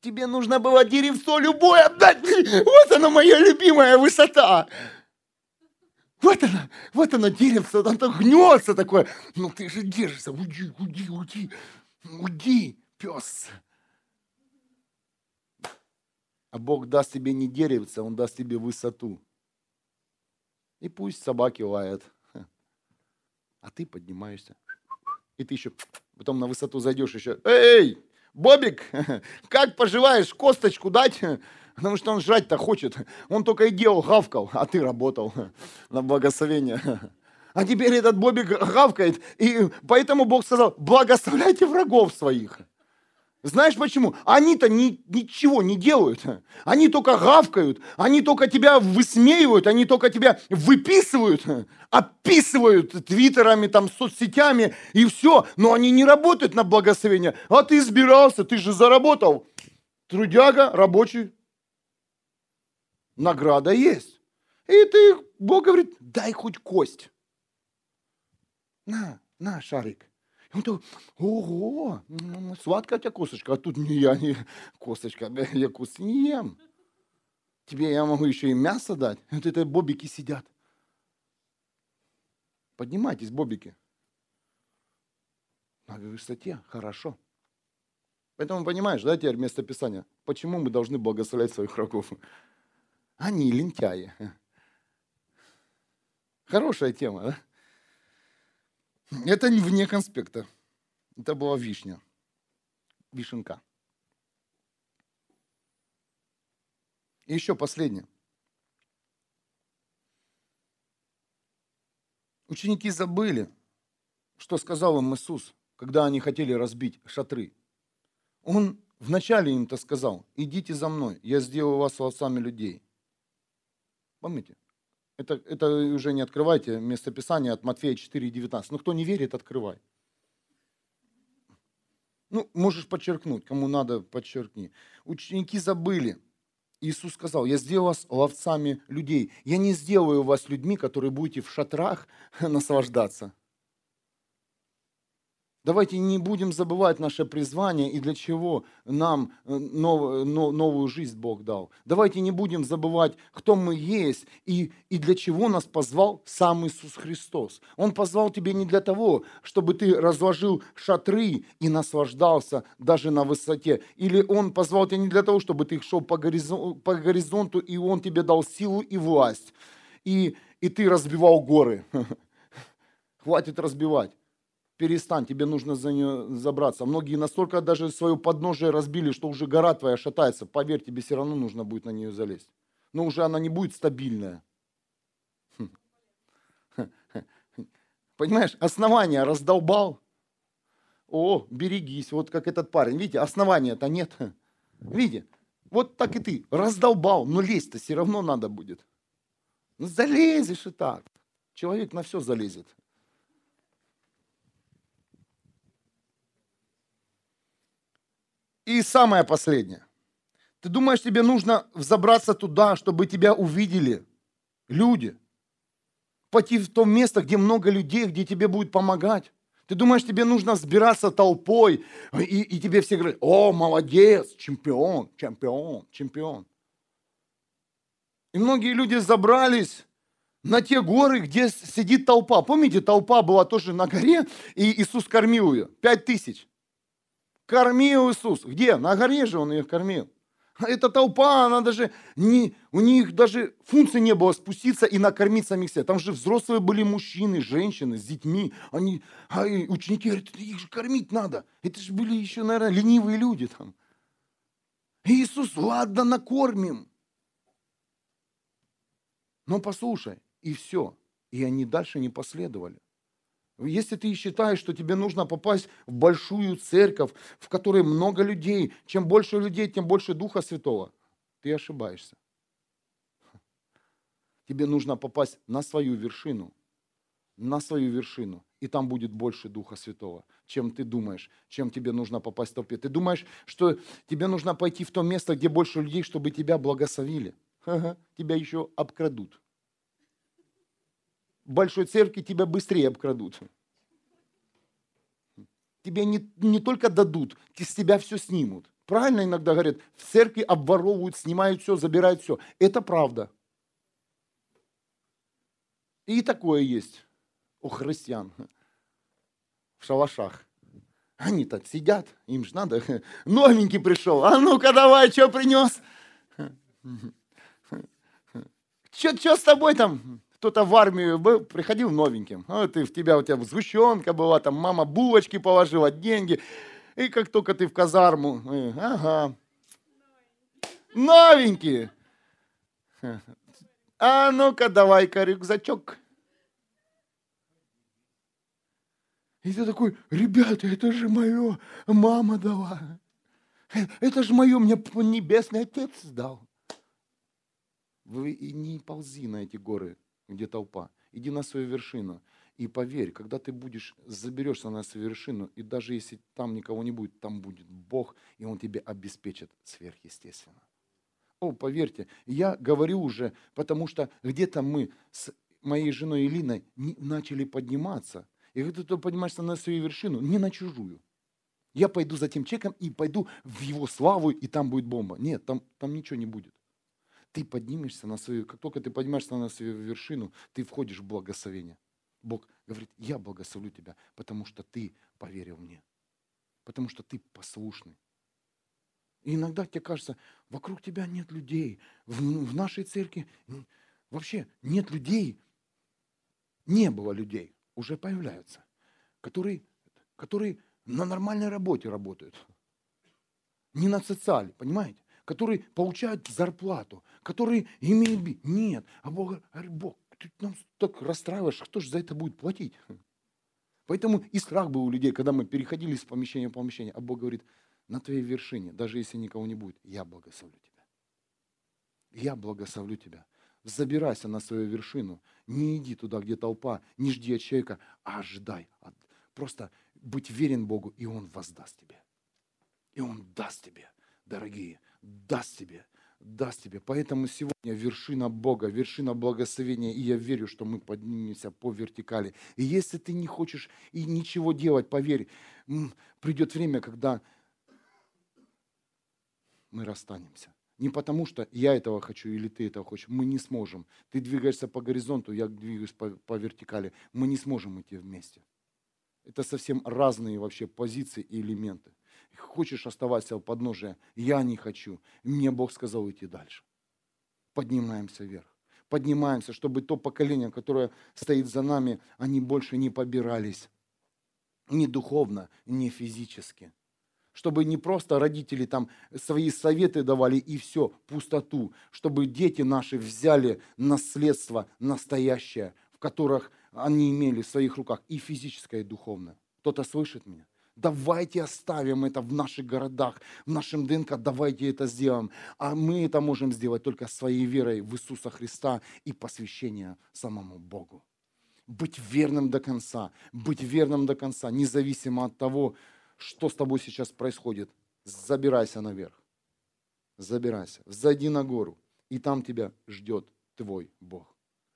Тебе нужно было деревцо любое отдать. Вот она моя любимая высота. Вот она, вот она деревце, там так гнется такое. Ну ты же держишься, уйди, уйди, уйди, уйди, пес. А Бог даст тебе не деревце, Он даст тебе высоту. И пусть собаки лают. А ты поднимаешься. И ты еще потом на высоту зайдешь еще. Эй, Бобик, как поживаешь? Косточку дать? Потому что он жрать-то хочет. Он только и делал, гавкал, а ты работал на благословение. А теперь этот Бобик гавкает, и поэтому Бог сказал, благословляйте врагов своих. Знаешь почему? Они-то ни, ничего не делают. Они только гавкают, они только тебя высмеивают, они только тебя выписывают, описывают твиттерами, там, соцсетями и все. Но они не работают на благословение. А ты избирался, ты же заработал. Трудяга, рабочий. Награда есть. И ты, Бог говорит, дай хоть кость. На, на, шарик. Он такой, ого, сладкая у тебя косточка, а тут не я, не косточка, я кость не ем. Тебе я могу еще и мясо дать. Вот это бобики сидят. Поднимайтесь, бобики. На высоте, хорошо. Поэтому понимаешь, да, теперь место Писания, почему мы должны благословлять своих врагов? Они лентяи. Хорошая тема, да? Это не вне конспекта. Это была вишня. Вишенка. И еще последнее. Ученики забыли, что сказал им Иисус, когда они хотели разбить шатры. Он вначале им-то сказал, идите за мной, я сделаю вас волосами людей. Помните? Это, это уже не открывайте местописание от Матфея 4,19. Ну, кто не верит, открывай. Ну, можешь подчеркнуть, кому надо, подчеркни. Ученики забыли. Иисус сказал, я сделал вас ловцами людей. Я не сделаю вас людьми, которые будете в шатрах наслаждаться. Давайте не будем забывать наше призвание и для чего нам э, нов, новую жизнь Бог дал. Давайте не будем забывать, кто мы есть и, и для чего нас позвал сам Иисус Христос. Он позвал тебя не для того, чтобы ты разложил шатры и наслаждался даже на высоте. Или Он позвал тебя не для того, чтобы ты шел по горизонту, по горизонту и Он тебе дал силу и власть. И, и ты разбивал горы. Хватит разбивать перестань, тебе нужно за нее забраться. Многие настолько даже свое подножие разбили, что уже гора твоя шатается. Поверь, тебе все равно нужно будет на нее залезть. Но уже она не будет стабильная. Понимаешь, основание раздолбал. О, берегись, вот как этот парень. Видите, основания-то нет. Видите, вот так и ты раздолбал, но лезть-то все равно надо будет. Ну, залезешь и так. Человек на все залезет. И самое последнее. Ты думаешь, тебе нужно взобраться туда, чтобы тебя увидели люди? Пойти в то место, где много людей, где тебе будет помогать? Ты думаешь, тебе нужно сбираться толпой, и, и тебе все говорят, о, молодец, чемпион, чемпион, чемпион. И многие люди забрались на те горы, где сидит толпа. Помните, толпа была тоже на горе, и Иисус кормил ее. Пять тысяч. Кормил Иисус. Где? На горе же Он ее кормил. Эта толпа, она даже не, у них даже функции не было спуститься и накормить самих себя. Там же взрослые были мужчины, женщины с детьми. Они, а ученики говорят, их же кормить надо. Это же были еще, наверное, ленивые люди там. И Иисус, ладно, накормим. Но послушай, и все. И они дальше не последовали. Если ты считаешь, что тебе нужно попасть в большую церковь, в которой много людей, чем больше людей, тем больше Духа Святого, ты ошибаешься. Тебе нужно попасть на свою вершину, на свою вершину, и там будет больше Духа Святого, чем ты думаешь, чем тебе нужно попасть в толпе. Ты думаешь, что тебе нужно пойти в то место, где больше людей, чтобы тебя благословили. Тебя еще обкрадут большой церкви тебя быстрее обкрадут. Тебе не, не только дадут, с тебя все снимут. Правильно иногда говорят, в церкви обворовывают, снимают все, забирают все. Это правда. И такое есть у христиан в шалашах. они так сидят, им же надо. Новенький пришел. А ну-ка давай, что принес? Что с тобой там? Кто-то в армию был, приходил новеньким. А ты, в тебя, у тебя сгущенка была, там мама булочки положила, деньги. И как только ты в казарму, э, ага, новенькие. А ну-ка, давай-ка рюкзачок. И ты такой, ребята, это же мое, мама дала. Это же мое, мне небесный отец дал. Вы и не ползи на эти горы где толпа. Иди на свою вершину. И поверь, когда ты будешь, заберешься на свою вершину, и даже если там никого не будет, там будет Бог, и Он тебе обеспечит сверхъестественно. О, поверьте, я говорю уже, потому что где-то мы с моей женой Илиной начали подниматься. И когда ты поднимаешься на свою вершину, не на чужую. Я пойду за тем человеком и пойду в его славу, и там будет бомба. Нет, там, там ничего не будет ты поднимешься на свою, как только ты поднимаешься на свою вершину, ты входишь в благословение. Бог говорит, я благословлю тебя, потому что ты поверил мне, потому что ты послушный. И иногда тебе кажется, вокруг тебя нет людей, в, в нашей церкви вообще нет людей, не было людей, уже появляются, которые, которые на нормальной работе работают, не на социале, понимаете? Которые получают зарплату, которые имеют... Нет. А Бог говорит, Бог, ты нам так расстраиваешь, кто же за это будет платить? Поэтому и страх был у людей, когда мы переходили с помещения в помещение. А Бог говорит, на твоей вершине, даже если никого не будет, я благословлю тебя. Я благословлю тебя. Забирайся на свою вершину. Не иди туда, где толпа, не жди от человека, а ожидай. Просто быть верен Богу, и Он воздаст тебе. И Он даст тебе, дорогие даст тебе, даст тебе. Поэтому сегодня вершина Бога, вершина благословения, и я верю, что мы поднимемся по вертикали. И если ты не хочешь и ничего делать, поверь, придет время, когда мы расстанемся. Не потому, что я этого хочу или ты этого хочешь. Мы не сможем. Ты двигаешься по горизонту, я двигаюсь по, по вертикали. Мы не сможем идти вместе. Это совсем разные вообще позиции и элементы хочешь оставаться у подножия, я не хочу. Мне Бог сказал идти дальше. Поднимаемся вверх. Поднимаемся, чтобы то поколение, которое стоит за нами, они больше не побирались. Ни духовно, ни физически. Чтобы не просто родители там свои советы давали и все, пустоту. Чтобы дети наши взяли наследство настоящее, в которых они имели в своих руках и физическое, и духовное. Кто-то слышит меня? Давайте оставим это в наших городах, в нашем ДНК, давайте это сделаем. А мы это можем сделать только своей верой в Иисуса Христа и посвящение самому Богу. Быть верным до конца, быть верным до конца, независимо от того, что с тобой сейчас происходит. Забирайся наверх. забирайся, взойди на гору, и там тебя ждет твой Бог,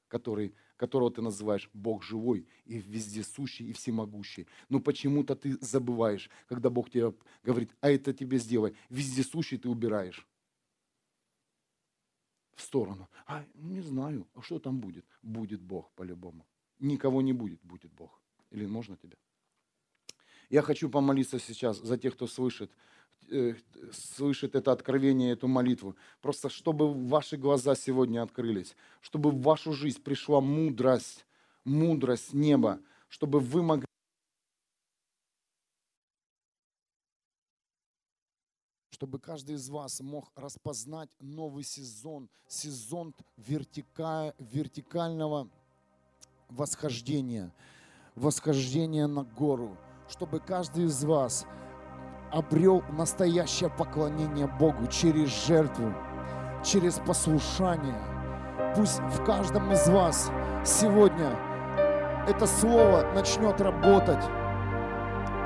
который, которого ты называешь Бог живой и вездесущий и всемогущий. Но почему-то ты забываешь, когда Бог тебе говорит, а это тебе сделай. Вездесущий ты убираешь в сторону. А, не знаю, а что там будет? Будет Бог по-любому. Никого не будет, будет Бог. Или можно тебя? Я хочу помолиться сейчас за тех, кто слышит, слышит это откровение, эту молитву. Просто чтобы ваши глаза сегодня открылись, чтобы в вашу жизнь пришла мудрость, мудрость неба, чтобы вы могли чтобы каждый из вас мог распознать новый сезон, сезон вертика, вертикального восхождения, восхождения на гору, чтобы каждый из вас обрел настоящее поклонение Богу через жертву, через послушание. Пусть в каждом из вас сегодня это слово начнет работать,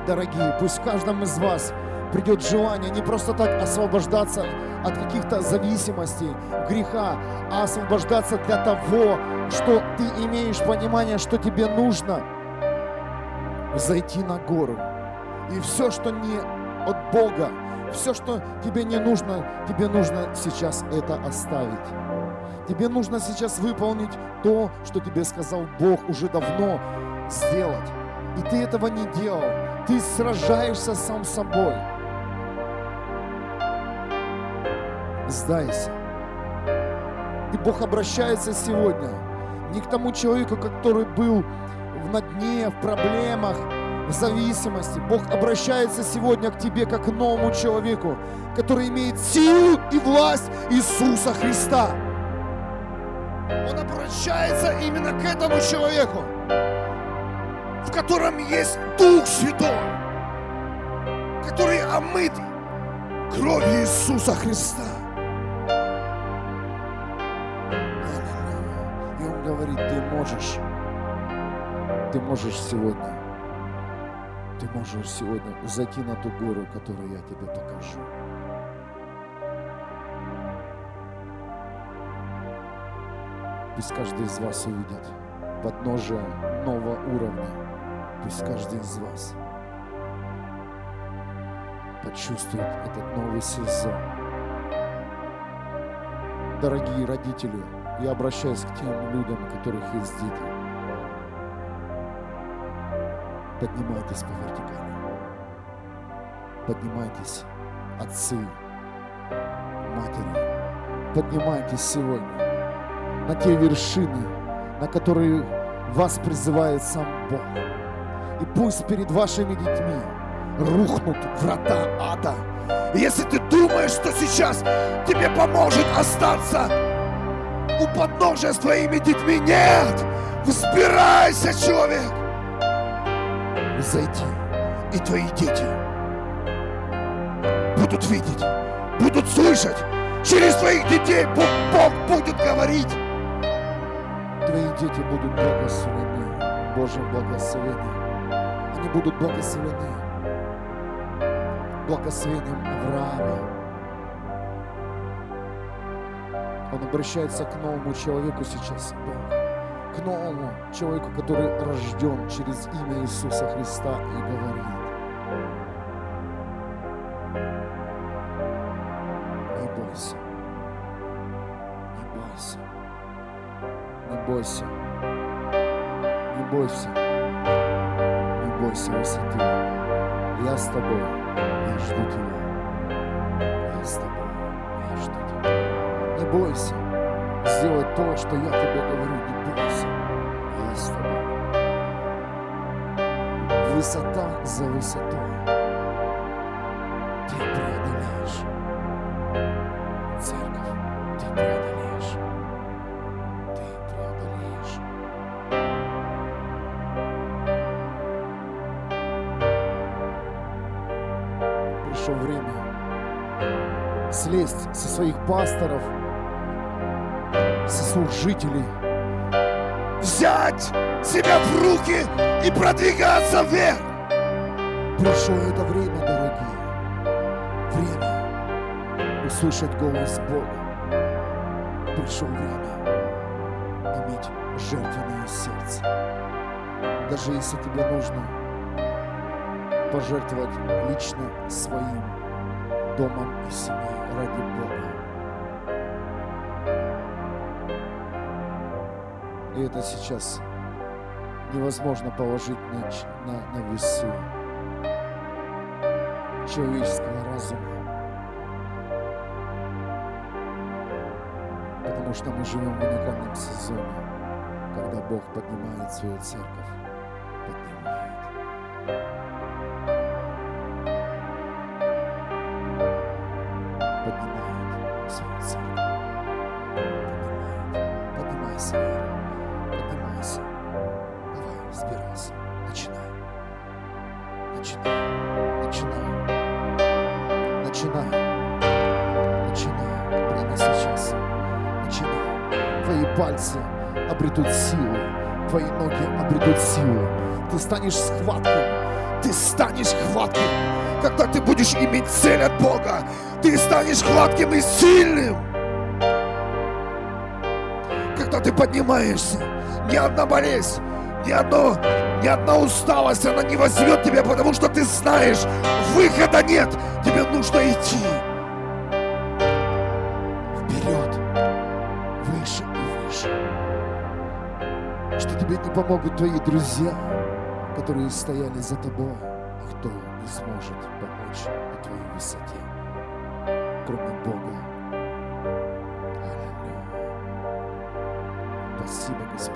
дорогие. Пусть в каждом из вас придет желание не просто так освобождаться от каких-то зависимостей, греха, а освобождаться для того, что ты имеешь понимание, что тебе нужно зайти на гору. И все, что не от Бога, все, что тебе не нужно, тебе нужно сейчас это оставить. Тебе нужно сейчас выполнить то, что тебе сказал Бог уже давно сделать. И ты этого не делал. Ты сражаешься сам с собой. Сдайся. И Бог обращается сегодня не к тому человеку, который был на дне, в проблемах, в зависимости. Бог обращается сегодня к тебе как к новому человеку, который имеет силу и власть Иисуса Христа. Он обращается именно к этому человеку, в котором есть Дух Святой, который омыт кровью Иисуса Христа. И Он говорит, ты можешь, ты можешь сегодня, ты можешь сегодня зайти на ту гору, которую я тебе покажу. Пусть каждый из вас увидит подножие нового уровня. Пусть каждый из вас почувствует этот новый сезон. Дорогие родители, я обращаюсь к тем людям, у которых есть дети. Поднимайтесь по вертикали. Поднимайтесь, отцы, матери. Поднимайтесь сегодня на те вершины, на которые вас призывает сам Бог. И пусть перед вашими детьми рухнут врата ада. Если ты думаешь, что сейчас тебе поможет остаться у подножия с твоими детьми, нет! Взбирайся, человек! Зайди, и твои дети будут видеть, будут слышать. Через твоих детей Бог, Бог будет говорить твои дети будут благословены Божьим благословением. Они будут благословены благословением Авраама. Он обращается к новому человеку сейчас, Бог, к новому человеку, который рожден через имя Иисуса Христа и говорит, не бойся, не бойся бойся. Не бойся. Не бойся высоты. Я с тобой. Я жду тебя. Я с тобой. Я жду тебя. Не бойся сделать то, что я тебе говорю. Не Высота за высотой. Ты преодолеешь. Церковь, ты преодолеешь. Ты преодолеешь. Пришло время слезть со своих пасторов, со служителей, взять себя в руки и продвигаться вверх. Пришло это время, дорогие. Время услышать голос Бога. Пришло время иметь жертвенное сердце. Даже если тебе нужно пожертвовать лично своим домом и семьей ради Бога. И это сейчас невозможно положить на, на, на весы человеческого разума. Потому что мы живем в уникальном сезоне, когда Бог поднимает свою церковь. Обретут силу. Твои ноги обретут силу. Ты станешь схваткой. Ты станешь хватким, когда ты будешь иметь цель от Бога. Ты станешь хватким и сильным. Когда ты поднимаешься, ни одна болезнь, ни, одно, ни одна усталость, она не возьмет тебя, потому что ты знаешь, выхода нет. Тебе нужно идти помогут твои друзья, которые стояли за тобой. Никто не сможет помочь на твоей высоте, кроме Бога. Аллилуйя. Спасибо, Господь,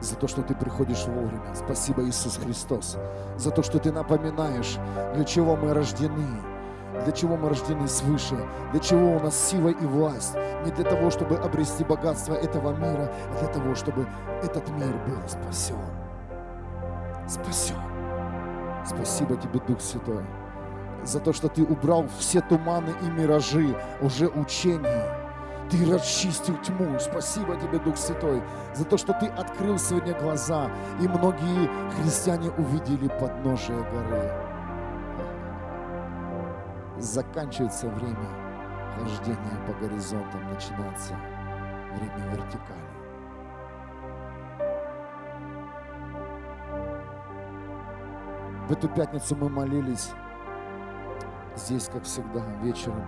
за то, что ты приходишь вовремя. Спасибо, Иисус Христос, за то, что ты напоминаешь, для чего мы рождены, для чего мы рождены свыше, для чего у нас сила и власть. Не для того, чтобы обрести богатство этого мира, а для того, чтобы этот мир был спасен. Спасен. Спасибо тебе, Дух Святой, за то, что ты убрал все туманы и миражи уже учений. Ты расчистил тьму. Спасибо тебе, Дух Святой, за то, что ты открыл сегодня глаза, и многие христиане увидели подножие горы. Заканчивается время хождения по горизонтам, начинается время вертикали. В эту пятницу мы молились здесь, как всегда, вечером.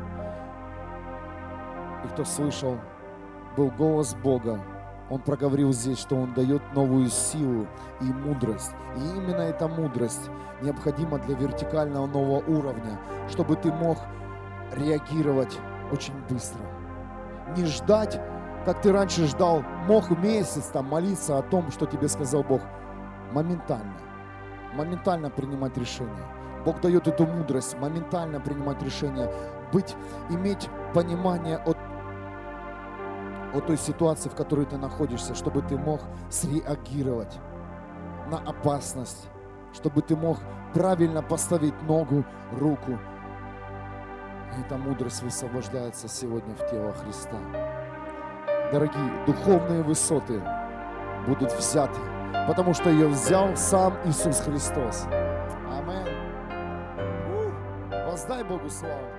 И кто слышал, был голос Бога. Он проговорил здесь, что Он дает новую силу и мудрость. И именно эта мудрость необходима для вертикального нового уровня, чтобы ты мог реагировать очень быстро. Не ждать, как ты раньше ждал, мог месяц там молиться о том, что тебе сказал Бог. Моментально. Моментально принимать решения. Бог дает эту мудрость, моментально принимать решения, быть, иметь понимание от о той ситуации, в которой ты находишься, чтобы ты мог среагировать на опасность, чтобы ты мог правильно поставить ногу, руку. И эта мудрость высвобождается сегодня в тело Христа. Дорогие, духовные высоты будут взяты, потому что ее взял сам Иисус Христос. Аминь. Воздай Богу славу.